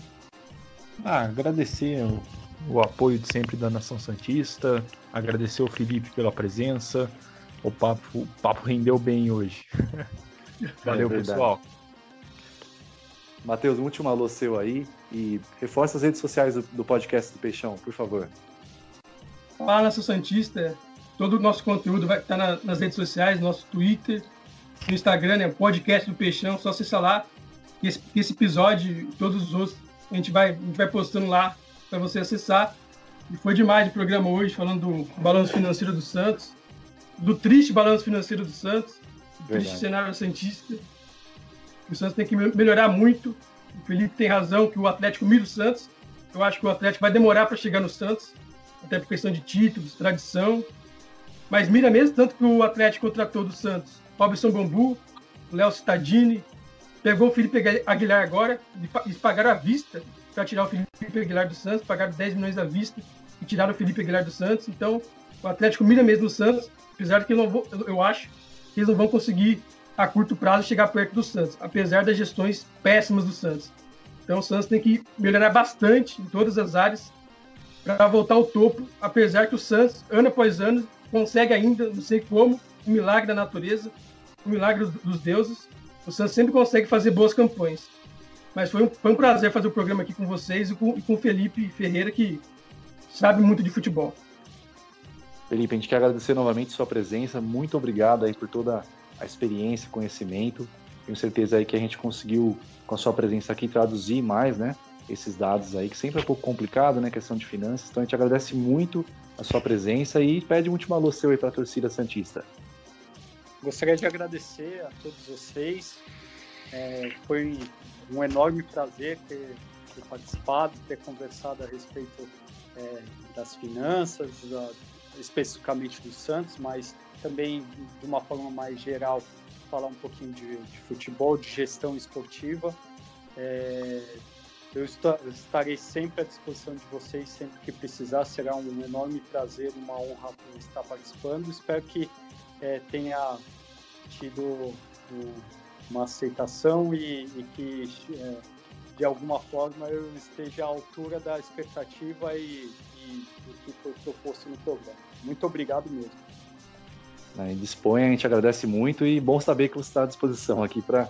Ah, agradecer o, o, apoio de sempre da Nação Santista, agradecer o Felipe pela presença. O papo, o papo rendeu bem hoje. Valeu, é pessoal. Matheus, um último alô seu aí e reforça as redes sociais do, do podcast do Peixão, por favor. Fala, Nação Santista. Todo o nosso conteúdo vai estar na, nas redes sociais, no nosso Twitter, no Instagram, né? Podcast do Peixão, só acessar lá. Esse, esse episódio e todos os outros a gente vai, a gente vai postando lá para você acessar. E foi demais de programa hoje, falando do balanço financeiro do Santos, do triste balanço financeiro do Santos, do Verdade. triste cenário Santista. O Santos tem que melhorar muito. O Felipe tem razão que o Atlético mira o Santos. Eu acho que o Atlético vai demorar para chegar no Santos, até por questão de títulos, tradição. Mas mira mesmo, tanto que o Atlético contratou do Santos Robson Bambu, Léo Cittadini, pegou o Felipe Aguilar agora, eles pagaram à vista para tirar o Felipe Aguilar do Santos, pagaram 10 milhões à vista e tiraram o Felipe Aguilar do Santos. Então, o Atlético mira mesmo no Santos, apesar de que eu, não vou, eu acho que eles não vão conseguir a curto prazo chegar perto do Santos, apesar das gestões péssimas do Santos. Então o Santos tem que melhorar bastante em todas as áreas para voltar ao topo, apesar que o Santos, ano após ano, consegue ainda, não sei como, um milagre da natureza, o milagre dos deuses. O Santos sempre consegue fazer boas campanhas. Mas foi um, foi um prazer fazer o programa aqui com vocês e com o Felipe Ferreira, que sabe muito de futebol. Felipe, a gente quer agradecer novamente sua presença. Muito obrigado aí por toda a experiência, conhecimento. Tenho certeza aí que a gente conseguiu, com a sua presença aqui, traduzir mais, né? Esses dados aí, que sempre é um pouco complicado, né? Questão de finanças. Então a gente agradece muito a sua presença e pede um último alô seu aí para a torcida Santista. Gostaria de agradecer a todos vocês. É, foi um enorme prazer ter, ter, participado, ter conversado a respeito é, das finanças, da, especificamente do Santos, mas também de uma forma mais geral falar um pouquinho de, de futebol, de gestão esportiva. É, eu estarei sempre à disposição de vocês, sempre que precisar. Será um enorme prazer, uma honra estar participando. Espero que é, tenha tido uma aceitação e, e que, é, de alguma forma, eu esteja à altura da expectativa e, e do que foi proposto no programa. Muito obrigado mesmo. Né, disponha, a gente agradece muito e bom saber que você está à disposição aqui para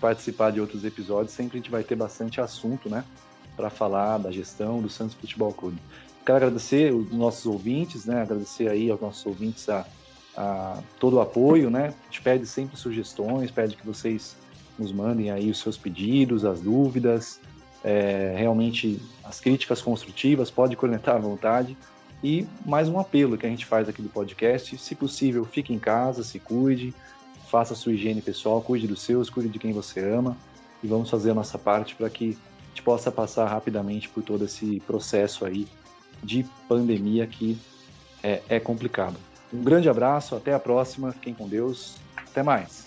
participar de outros episódios. Sempre a gente vai ter bastante assunto, né, para falar da gestão do Santos Futebol Clube. Quero agradecer os nossos ouvintes, né, agradecer aí aos nossos ouvintes a a, todo o apoio, né? A gente pede sempre sugestões, pede que vocês nos mandem aí os seus pedidos, as dúvidas, é, realmente as críticas construtivas, pode conectar à vontade. E mais um apelo que a gente faz aqui do podcast: se possível, fique em casa, se cuide, faça a sua higiene pessoal, cuide dos seus, cuide de quem você ama e vamos fazer a nossa parte para que a gente possa passar rapidamente por todo esse processo aí de pandemia que é, é complicado. Um grande abraço, até a próxima, fiquem com Deus, até mais.